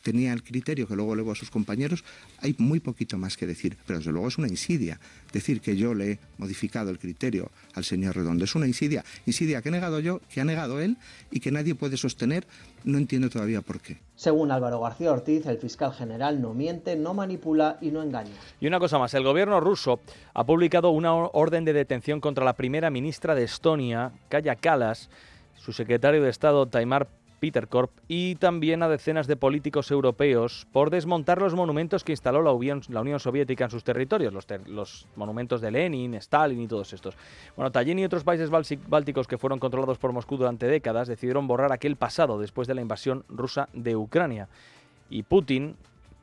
Tenía el criterio que luego legó a sus compañeros, hay muy poquito más que decir, pero desde luego es una insidia. Decir que yo le he modificado el criterio al señor Redondo es una insidia, insidia que he negado yo, que ha negado él y que nadie puede sostener, no entiendo todavía por qué.
Según Álvaro García Ortiz, el fiscal general no miente, no manipula y no engaña.
Y una cosa más, el gobierno ruso ha publicado una or- orden de detención contra la primera ministra de Estonia, Kaya Kallas, su secretario de Estado, Taimar Peterkorp, y también a decenas de políticos europeos por desmontar los monumentos que instaló la Unión, Soviética en sus territorios, los, los monumentos de Lenin, Stalin y todos estos. Bueno, Tallinn y otros países bálticos que fueron controlados por Moscú durante décadas decidieron borrar aquel pasado después de la invasión rusa de Ucrania. Y Putin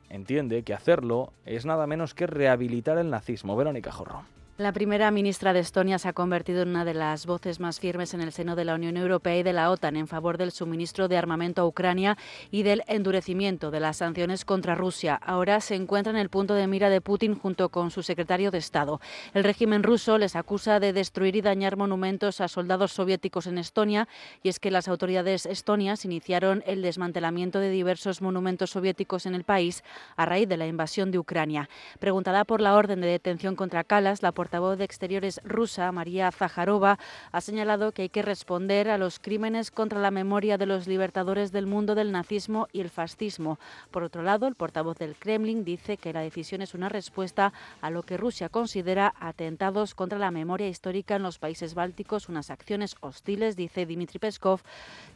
entiende que hacerlo es nada menos que rehabilitar el nazismo. Verónica Jorro.
La primera ministra de Estonia se ha convertido en una de las voces más firmes en el seno de la Unión Europea y de la OTAN en favor del suministro de armamento a Ucrania y del endurecimiento de las sanciones contra Rusia. Ahora se encuentra en el punto de mira de Putin junto con su secretario de Estado. El régimen ruso les acusa de destruir y dañar monumentos a soldados soviéticos en Estonia y es que las autoridades estonias iniciaron el desmantelamiento de diversos monumentos soviéticos en el país a raíz de la invasión de Ucrania. Preguntada por la orden de detención contra Kalas, la portavoz de Exteriores rusa, María Zaharova, ha señalado que hay que responder a los crímenes contra la memoria de los libertadores del mundo del nazismo y el fascismo. Por otro lado, el portavoz del Kremlin dice que la decisión es una respuesta a lo que Rusia considera atentados contra la memoria histórica en los países bálticos, unas acciones hostiles, dice Dmitry Peskov,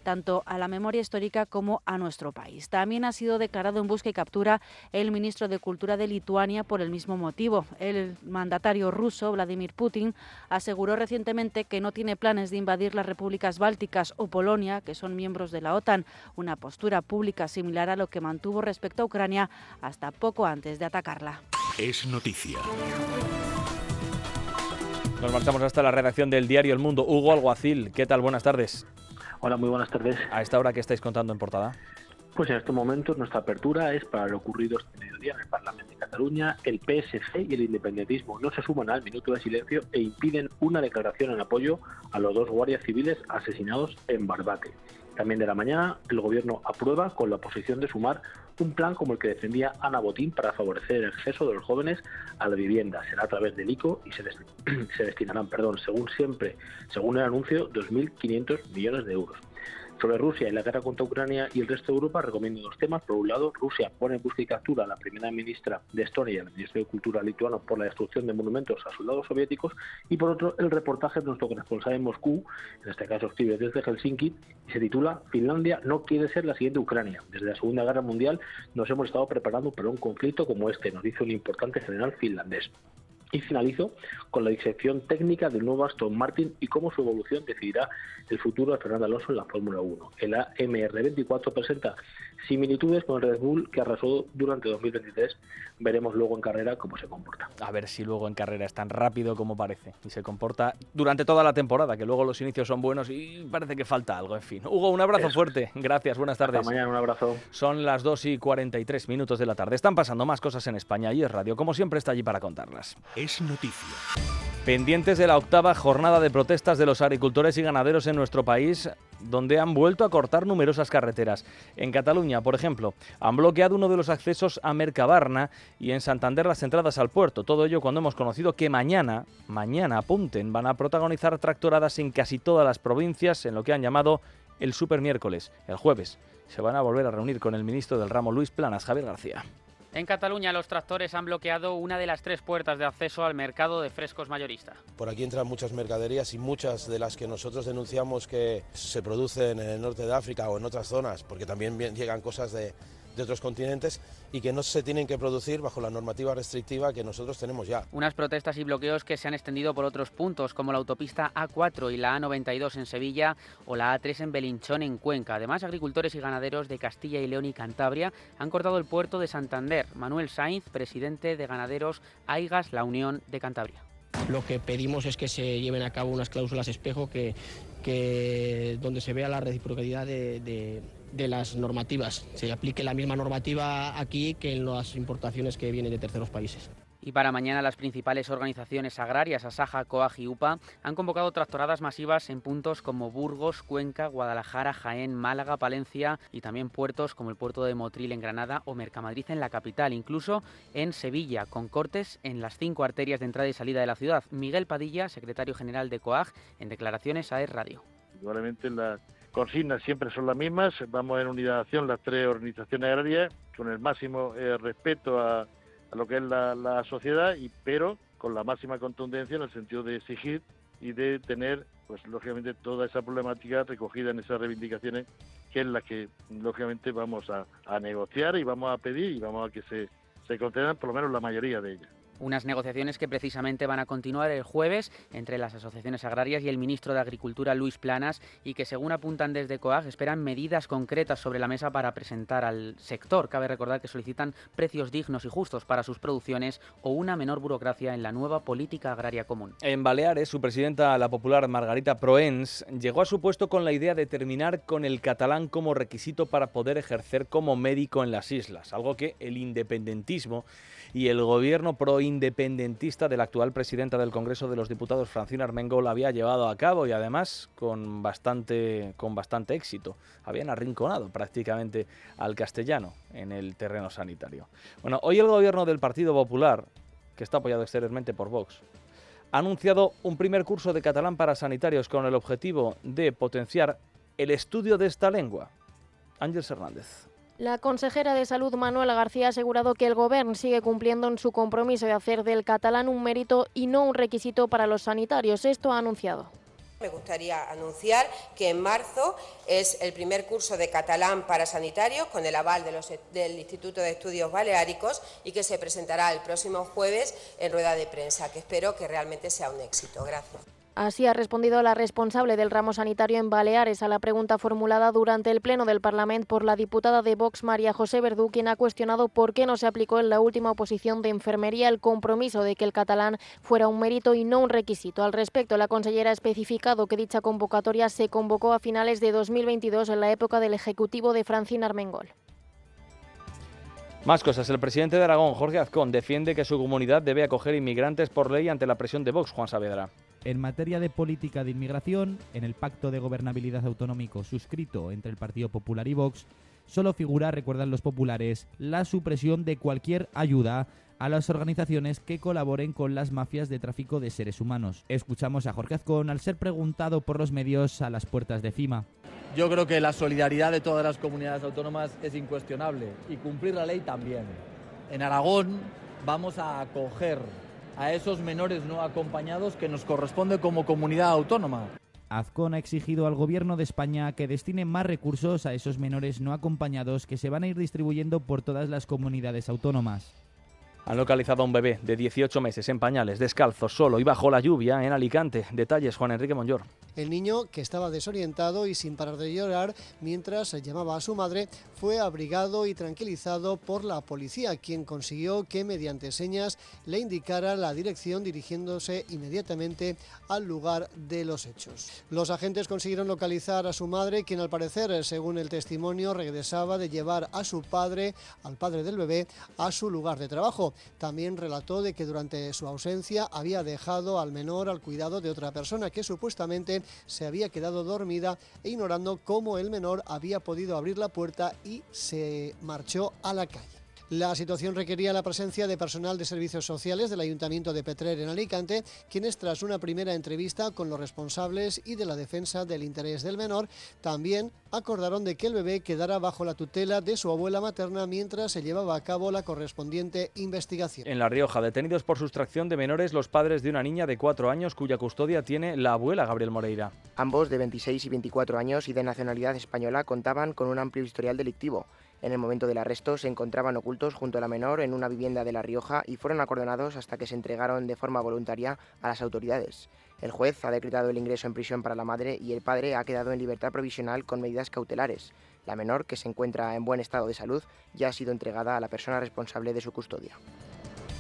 tanto a la memoria histórica como a nuestro país. También ha sido declarado en busca y captura el ministro de Cultura de Lituania por el mismo motivo. El mandatario ruso, Vladimir Putin, aseguró recientemente que no tiene planes de invadir las repúblicas bálticas o Polonia, que son miembros de la OTAN, una postura pública similar a lo que mantuvo respecto a Ucrania hasta poco antes de atacarla.
Es noticia.
Nos marchamos hasta la redacción del diario El Mundo. Hugo Alguacil, ¿qué tal? Buenas tardes.
Hola, muy buenas tardes.
¿A esta hora qué estáis contando en portada?
Pues en estos momentos nuestra apertura es para lo ocurrido este mediodía en el Parlamento de Cataluña. El PSC y el independentismo no se suman al minuto de silencio e impiden una declaración en apoyo a los dos guardias civiles asesinados en Barbate. También de la mañana, el gobierno aprueba con la oposición de sumar un plan como el que defendía Ana Botín para favorecer el acceso de los jóvenes a la vivienda. Será a través del ICO y se, desti- se destinarán, perdón, según siempre, según el anuncio, 2.500 millones de euros. Sobre Rusia y la guerra contra Ucrania y el resto de Europa recomiendo dos temas. Por un lado, Rusia pone en busca y captura a la primera ministra de Estonia y al ministro de Cultura lituano por la destrucción de monumentos a soldados soviéticos. Y por otro, el reportaje de nuestro corresponsal en Moscú, en este caso escribe desde Helsinki, y se titula Finlandia no quiere ser la siguiente Ucrania. Desde la Segunda Guerra Mundial nos hemos estado preparando para un conflicto como este, nos dice un importante general finlandés. Y finalizo con la disección técnica del nuevo Aston Martin y cómo su evolución decidirá el futuro de Fernando Alonso en la Fórmula 1. El AMR24 presenta similitudes con el Red Bull que arrasó durante 2023. Veremos luego en carrera cómo se comporta.
A ver si luego en carrera es tan rápido como parece y se comporta durante toda la temporada, que luego los inicios son buenos y parece que falta algo, en fin. Hugo, un abrazo
Eso
fuerte. Gracias, buenas tardes.
Hasta mañana, un abrazo.
Son las 2 y 43 minutos de la tarde. Están pasando más cosas en España y es radio, como siempre, está allí para contarlas.
Es noticia.
Pendientes de la octava jornada de protestas de los agricultores y ganaderos en nuestro país, donde han vuelto a cortar numerosas carreteras. En Cataluña, por ejemplo, han bloqueado uno de los accesos a Mercabarna y en Santander las entradas al puerto. Todo ello cuando hemos conocido que mañana, mañana apunten, van a protagonizar tractoradas en casi todas las provincias en lo que han llamado el super miércoles. El jueves se van a volver a reunir con el ministro del ramo Luis Planas, Javier García.
En Cataluña, los tractores han bloqueado una de las tres puertas de acceso al mercado de frescos mayorista.
Por aquí entran muchas mercaderías y muchas de las que nosotros denunciamos que se producen en el norte de África o en otras zonas, porque también llegan cosas de, de otros continentes y que no se tienen que producir bajo la normativa restrictiva que nosotros tenemos ya.
Unas protestas y bloqueos que se han extendido por otros puntos, como la autopista A4 y la A92 en Sevilla o la A3 en Belinchón, en Cuenca. Además, agricultores y ganaderos de Castilla y León y Cantabria han cortado el puerto de Santander. Manuel Sainz, presidente de Ganaderos Aigas, la Unión de Cantabria.
Lo que pedimos es que se lleven a cabo unas cláusulas espejo que, que donde se vea la reciprocidad de, de, de las normativas. Se aplique la misma normativa aquí que en las importaciones que vienen de terceros países.
Y para mañana las principales organizaciones agrarias, Asaja, COAG y UPA, han convocado tractoradas masivas en puntos como Burgos, Cuenca, Guadalajara, Jaén, Málaga, Palencia y también puertos como el puerto de Motril en Granada o Mercamadrid en la capital, incluso en Sevilla, con cortes en las cinco arterias de entrada y salida de la ciudad. Miguel Padilla, secretario general de COAG, en declaraciones a ES Radio.
Indudablemente las consignas siempre son las mismas, vamos en unidad de acción las tres organizaciones agrarias con el máximo eh, respeto a lo que es la, la, sociedad, y, pero con la máxima contundencia en el sentido de exigir y de tener, pues lógicamente, toda esa problemática recogida en esas reivindicaciones, que es la que, lógicamente, vamos a, a negociar y vamos a pedir y vamos a que se, se concedan por lo menos la mayoría de ellas.
Unas negociaciones que precisamente van a continuar el jueves entre las asociaciones agrarias y el ministro de Agricultura, Luis Planas, y que según apuntan desde COAG esperan medidas concretas sobre la mesa para presentar al sector. Cabe recordar que solicitan precios dignos y justos para sus producciones o una menor burocracia en la nueva política agraria común.
En Baleares, su presidenta, la popular Margarita Proens, llegó a su puesto con la idea de terminar con el catalán como requisito para poder ejercer como médico en las islas, algo que el independentismo y el gobierno proindependentista de la actual presidenta del Congreso de los Diputados, Francina Armengol, había llevado a cabo y además con bastante, con bastante éxito. Habían arrinconado prácticamente al castellano en el terreno sanitario. Bueno, hoy el gobierno del Partido Popular, que está apoyado exteriormente por Vox, ha anunciado un primer curso de catalán para sanitarios con el objetivo de potenciar el estudio de esta lengua. Ángel Hernández.
La consejera de Salud Manuela García ha asegurado que el Gobierno sigue cumpliendo en su compromiso de hacer del catalán un mérito y no un requisito para los sanitarios. Esto ha anunciado.
Me gustaría anunciar que en marzo es el primer curso de catalán para sanitarios con el aval los, del Instituto de Estudios Baleáricos y que se presentará el próximo jueves en rueda de prensa, que espero que realmente sea un éxito. Gracias.
Así ha respondido la responsable del ramo sanitario en Baleares a la pregunta formulada durante el Pleno del Parlamento por la diputada de Vox, María José Verdú, quien ha cuestionado por qué no se aplicó en la última oposición de enfermería el compromiso de que el catalán fuera un mérito y no un requisito. Al respecto, la consellera ha especificado que dicha convocatoria se convocó a finales de 2022 en la época del Ejecutivo de Francina Armengol.
Más cosas. El presidente de Aragón, Jorge Azcón, defiende que su comunidad debe acoger inmigrantes por ley ante la presión de Vox, Juan Saavedra.
En materia de política de inmigración, en el pacto de gobernabilidad autonómico suscrito entre el Partido Popular y Vox, solo figura, recuerdan los populares, la supresión de cualquier ayuda a las organizaciones que colaboren con las mafias de tráfico de seres humanos. Escuchamos a Jorge Azcón al ser preguntado por los medios a las puertas de FIMA.
Yo creo que la solidaridad de todas las comunidades autónomas es incuestionable y cumplir la ley también. En Aragón vamos a acoger a esos menores no acompañados que nos corresponde como comunidad autónoma.
Azcón ha exigido al Gobierno de España que destine más recursos a esos menores no acompañados que se van a ir distribuyendo por todas las comunidades autónomas.
Han localizado a un bebé de 18 meses en pañales, descalzo, solo y bajo la lluvia en Alicante. Detalles, Juan Enrique Monllor.
El niño, que estaba desorientado y sin parar de llorar mientras llamaba a su madre, fue abrigado y tranquilizado por la policía, quien consiguió que mediante señas le indicara la dirección dirigiéndose inmediatamente al lugar de los hechos. Los agentes consiguieron localizar a su madre, quien al parecer, según el testimonio, regresaba de llevar a su padre, al padre del bebé, a su lugar de trabajo. También relató de que durante su ausencia había dejado al menor al cuidado de otra persona que supuestamente se había quedado dormida e ignorando cómo el menor había podido abrir la puerta y se marchó a la calle. La situación requería la presencia de personal de servicios sociales del Ayuntamiento de Petrer en Alicante, quienes tras una primera entrevista con los responsables y de la defensa del interés del menor, también acordaron de que el bebé quedara bajo la tutela de su abuela materna mientras se llevaba a cabo la correspondiente investigación.
En La Rioja, detenidos por sustracción de menores los padres de una niña de cuatro años cuya custodia tiene la abuela Gabriel Moreira.
Ambos, de 26 y 24 años y de nacionalidad española, contaban con un amplio historial delictivo. En el momento del arresto se encontraban ocultos junto a la menor en una vivienda de La Rioja y fueron acordonados hasta que se entregaron de forma voluntaria a las autoridades. El juez ha decretado el ingreso en prisión para la madre y el padre ha quedado en libertad provisional con medidas cautelares. La menor, que se encuentra en buen estado de salud, ya ha sido entregada a la persona responsable de su custodia.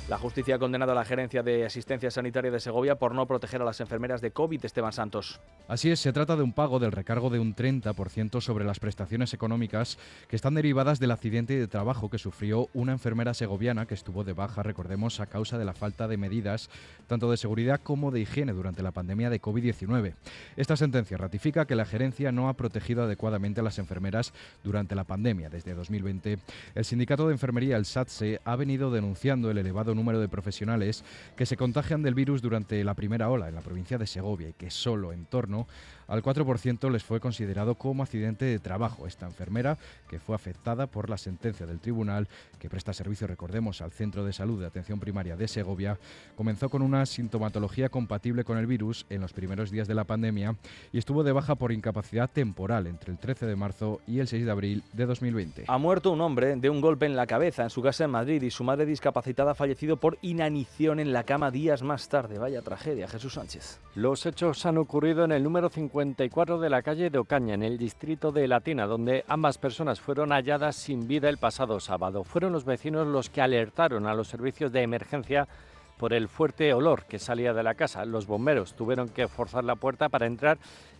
La justicia ha condenado a la Gerencia de Asistencia Sanitaria de Segovia por no proteger a las enfermeras de COVID, Esteban Santos.
Así es, se trata de un pago del recargo de un 30% sobre las prestaciones económicas que están derivadas del accidente de trabajo que sufrió una enfermera segoviana que estuvo de baja, recordemos, a causa de la falta de medidas tanto de seguridad como de higiene durante la pandemia de COVID-19. Esta sentencia ratifica que la gerencia no ha protegido adecuadamente a las enfermeras durante la pandemia. Desde 2020, el sindicato de enfermería, el SATSE, ha venido denunciando el elevado número de profesionales que se contagian del virus durante la primera ola en la provincia de Segovia y que solo en torno ¿no? Al 4% les fue considerado como accidente de trabajo. Esta enfermera, que fue afectada por la sentencia del tribunal, que presta servicio, recordemos, al Centro de Salud de Atención Primaria de Segovia, comenzó con una sintomatología compatible con el virus en los primeros días de la pandemia y estuvo de baja por incapacidad temporal entre el 13 de marzo y el 6 de abril de 2020.
Ha muerto un hombre de un golpe en la cabeza en su casa en Madrid y su madre discapacitada ha fallecido por inanición en la cama días más tarde. Vaya tragedia, Jesús Sánchez.
Los hechos han ocurrido en el número 54 de la calle de Ocaña, en el distrito de Latina, donde ambas personas fueron halladas sin vida el pasado sábado. Fueron los vecinos los que alertaron a los servicios de emergencia por el fuerte olor que salía de la casa. Los bomberos tuvieron que forzar la puerta para entrar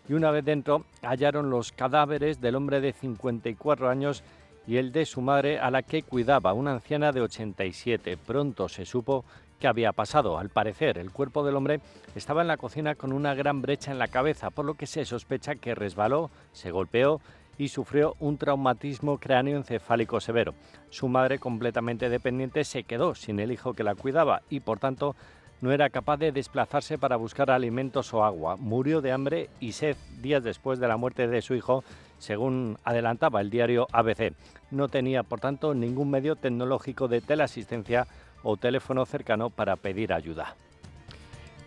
y una vez dentro hallaron los cadáveres del hombre de 54 años y el de su madre a la que cuidaba, una anciana de 87. Pronto se supo había pasado. Al parecer, el cuerpo del hombre estaba en la cocina con una gran brecha en la cabeza, por lo que se sospecha que resbaló, se golpeó y sufrió un traumatismo cráneoencefálico severo. Su madre, completamente dependiente, se quedó sin el hijo que la cuidaba y, por tanto, no era capaz de desplazarse para buscar alimentos o agua. Murió de hambre y sed días después de la muerte de su hijo, según adelantaba el diario ABC. No tenía, por tanto, ningún medio tecnológico de teleasistencia o teléfono cercano para pedir ayuda.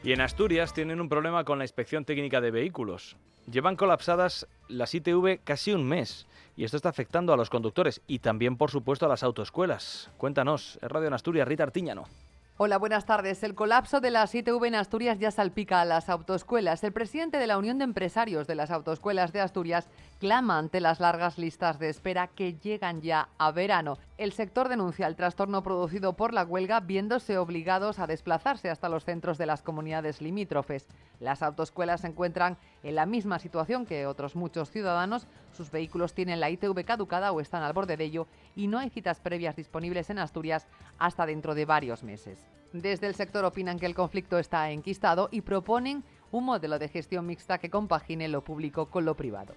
Y en Asturias tienen un problema con la inspección técnica de vehículos. Llevan colapsadas las ITV casi un mes y esto está afectando a los conductores y también, por supuesto, a las autoescuelas. Cuéntanos, es Radio en Asturias, Rita Artiñano.
Hola, buenas tardes. El colapso de las ITV en Asturias ya salpica a las autoescuelas. El presidente de la Unión de Empresarios de las Autoescuelas de Asturias clama ante las largas listas de espera que llegan ya a verano. El sector denuncia el trastorno producido por la huelga, viéndose obligados a desplazarse hasta los centros de las comunidades limítrofes. Las autoescuelas se encuentran en la misma situación que otros muchos ciudadanos. Sus vehículos tienen la ITV caducada o están al borde de ello y no hay citas previas disponibles en Asturias hasta dentro de varios meses. Desde el sector opinan que el conflicto está enquistado y proponen un modelo de gestión mixta que compagine lo público con lo privado.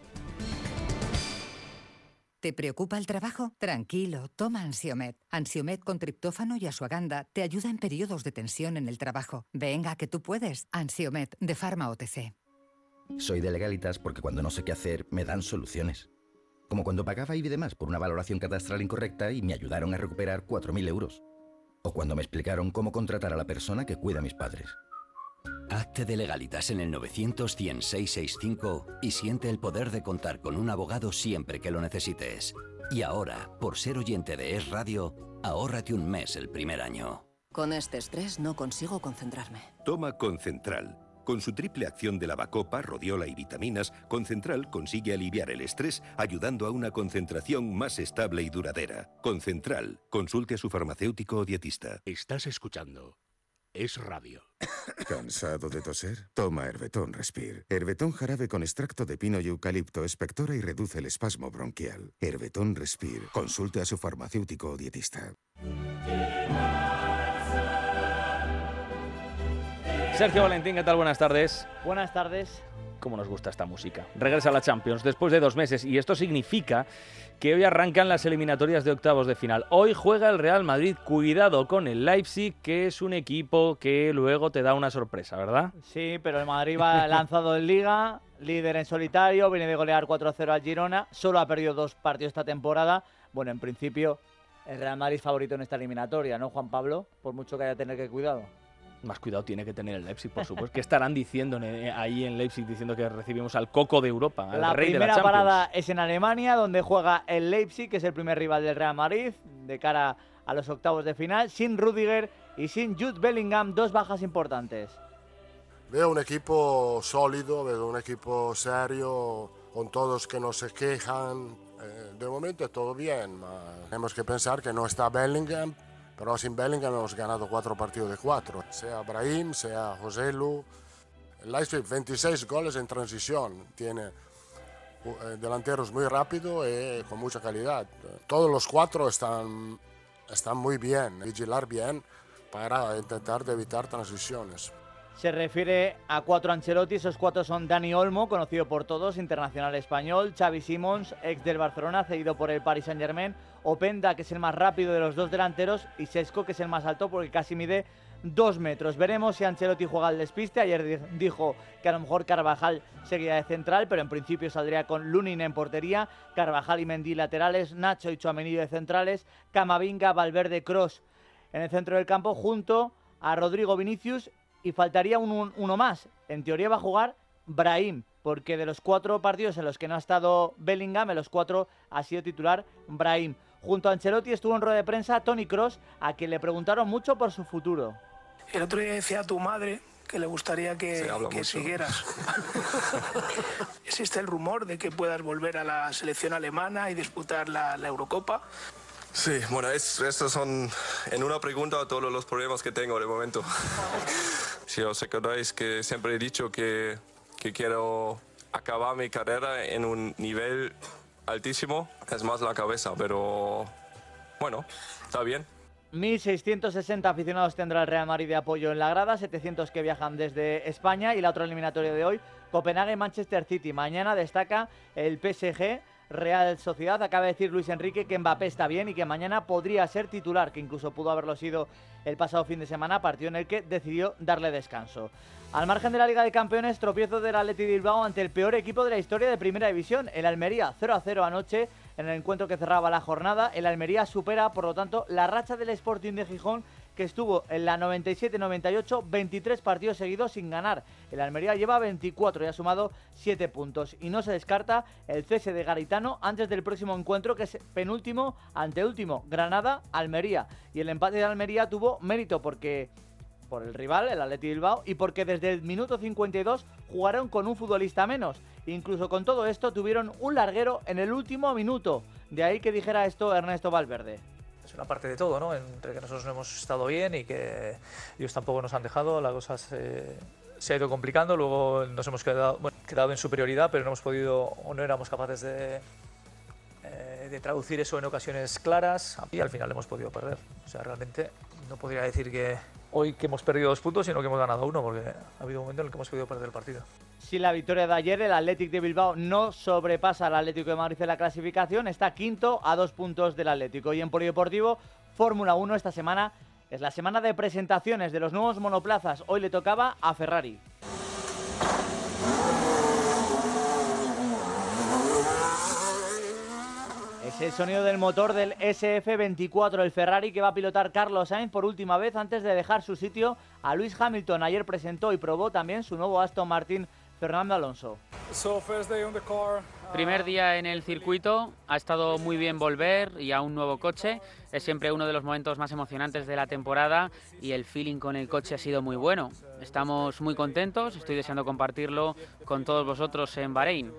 ¿Te preocupa el trabajo? Tranquilo, toma Ansiomet. Ansiomet con triptófano y asuaganda te ayuda en periodos de tensión en el trabajo. Venga, que tú puedes. Ansiomet de Pharma OTC.
Soy de legalitas porque cuando no sé qué hacer me dan soluciones. Como cuando pagaba y demás por una valoración catastral incorrecta y me ayudaron a recuperar 4.000 euros. O cuando me explicaron cómo contratar a la persona que cuida a mis padres.
Hazte de legalitas en el 900 100 y siente el poder de contar con un abogado siempre que lo necesites. Y ahora, por ser oyente de Es Radio, ahórrate un mes el primer año.
Con este estrés no consigo concentrarme.
Toma Concentral. Con su triple acción de lavacopa, rodiola y vitaminas, Concentral consigue aliviar el estrés ayudando a una concentración más estable y duradera. Concentral. Consulte a su farmacéutico o dietista. Estás escuchando es radio.
¿Cansado de toser? Toma Herbetón Respire. Herbetón jarabe con extracto de pino y eucalipto espectora y reduce el espasmo bronquial. Herbetón Respire. Consulte a su farmacéutico o dietista.
Sergio Valentín, ¿qué tal? Buenas tardes.
Buenas tardes.
¿Cómo nos gusta esta música? Regresa a la Champions después de dos meses y esto significa que hoy arrancan las eliminatorias de octavos de final. Hoy juega el Real Madrid, cuidado con el Leipzig, que es un equipo que luego te da una sorpresa, ¿verdad?
Sí, pero el Madrid va lanzado en liga, líder en solitario, viene de golear 4-0 al Girona, solo ha perdido dos partidos esta temporada. Bueno, en principio el Real Madrid favorito en esta eliminatoria, ¿no, Juan Pablo? Por mucho que haya tener que cuidado.
Más cuidado tiene que tener el Leipzig, por supuesto. ¿Qué estarán diciendo ahí en Leipzig diciendo que recibimos al coco de Europa, al
la
rey
primera
de la
parada es en Alemania, donde juega el Leipzig, que es el primer rival del Real Madrid, de cara a los octavos de final, sin Rudiger y sin Jude Bellingham, dos bajas importantes.
Veo un equipo sólido, veo un equipo serio, con todos que no se quejan. Eh, de momento todo bien, tenemos que pensar que no está Bellingham, pero sin Bellingham hemos ganado cuatro partidos de cuatro. Sea Brahim, sea José Lu. Leipzig 26 goles en transición. Tiene eh, delanteros muy rápidos y con mucha calidad. Todos los cuatro están, están muy bien, vigilar bien para intentar evitar transiciones.
Se refiere a cuatro Ancelotti, esos cuatro son Dani Olmo, conocido por todos, internacional español, Xavi Simons, ex del Barcelona, cedido por el Paris Saint Germain, Openda, que es el más rápido de los dos delanteros, y Sesco, que es el más alto porque casi mide dos metros. Veremos si Ancelotti juega al despiste. Ayer dijo que a lo mejor Carvajal seguía de central, pero en principio saldría con Lunin en portería, Carvajal y Mendy laterales, Nacho y Chuamení de centrales, Camavinga, Valverde, Cross en el centro del campo, junto a Rodrigo Vinicius y faltaría uno más. En teoría va a jugar Brahim, porque de los cuatro partidos en los que no ha estado Bellingham, en los cuatro ha sido titular Brahim. Junto a Ancelotti estuvo en rueda de prensa Tony Cross, a quien le preguntaron mucho por su futuro.
El otro día decía a tu madre que le gustaría que, siguieras. ¿Existe el rumor de que puedas volver a la selección alemana y disputar la Eurocopa?
Sí, bueno, es, estos son en una pregunta todos los problemas que tengo de momento. si os acordáis que siempre he dicho que, que quiero acabar mi carrera en un nivel altísimo, es más la cabeza, pero bueno, está bien.
1.660 aficionados tendrá el Real Madrid de apoyo en la grada, 700 que viajan desde España y la otra eliminatoria de hoy, Copenhague-Manchester City. Mañana destaca el PSG Real Sociedad. Acaba de decir Luis Enrique que Mbappé está bien y que mañana podría ser titular, que incluso pudo haberlo sido el pasado fin de semana, partido en el que decidió darle descanso. Al margen de la Liga de Campeones, tropiezo del Atleti Bilbao ante el peor equipo de la historia de Primera División, el Almería 0 a 0 anoche en el encuentro que cerraba la jornada. El Almería supera, por lo tanto, la racha del Sporting de Gijón que estuvo en la 97-98 23 partidos seguidos sin ganar. El Almería lleva 24 y ha sumado 7 puntos. Y no se descarta el cese de Garitano antes del próximo encuentro, que es penúltimo ante último, Granada-Almería. Y el empate de Almería tuvo mérito porque por el rival, el Atleti Bilbao, y porque desde el minuto 52 jugaron con un futbolista menos. Incluso con todo esto tuvieron un larguero en el último minuto. De ahí que dijera esto Ernesto Valverde
es una parte de todo, ¿no? Entre que nosotros no hemos estado bien y que ellos tampoco nos han dejado, la cosa se, ha ido complicando, luego nos hemos quedado, quedado en superioridad, pero no hemos podido o no éramos capaces de, eh, de traducir eso en ocasiones claras y al final hemos podido perder. O sea, realmente no podría decir que hoy que hemos perdido dos puntos, sino que hemos ganado uno, porque ha habido un momento en el que hemos podido perder el partido.
Si la victoria de ayer, el Athletic de Bilbao no sobrepasa al Atlético de Madrid en la clasificación, está quinto a dos puntos del Atlético. Y en Polideportivo, Fórmula 1 esta semana es la semana de presentaciones de los nuevos monoplazas. Hoy le tocaba a Ferrari. Es el sonido del motor del SF24, el Ferrari que va a pilotar Carlos Sainz por última vez antes de dejar su sitio a Luis Hamilton. Ayer presentó y probó también su nuevo Aston Martin Fernando Alonso.
Primer día en el circuito, ha estado muy bien volver y a un nuevo coche. Es siempre uno de los momentos más emocionantes de la temporada y el feeling con el coche ha sido muy bueno. Estamos muy contentos, estoy deseando compartirlo con todos vosotros en Bahrein.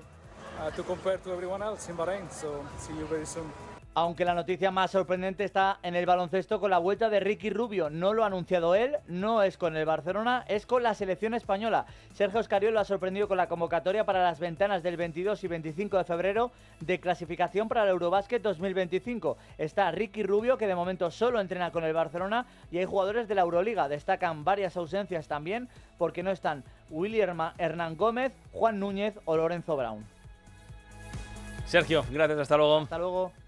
Aunque la noticia más sorprendente está en el baloncesto con la vuelta de Ricky Rubio. No lo ha anunciado él, no es con el Barcelona, es con la selección española. Sergio Escariolo ha sorprendido con la convocatoria para las ventanas del 22 y 25 de febrero de clasificación para el Eurobásquet 2025. Está Ricky Rubio, que de momento solo entrena con el Barcelona, y hay jugadores de la Euroliga. Destacan varias ausencias también, porque no están William Hernán Gómez, Juan Núñez o Lorenzo Brown.
Sergio, gracias, hasta luego.
Hasta luego.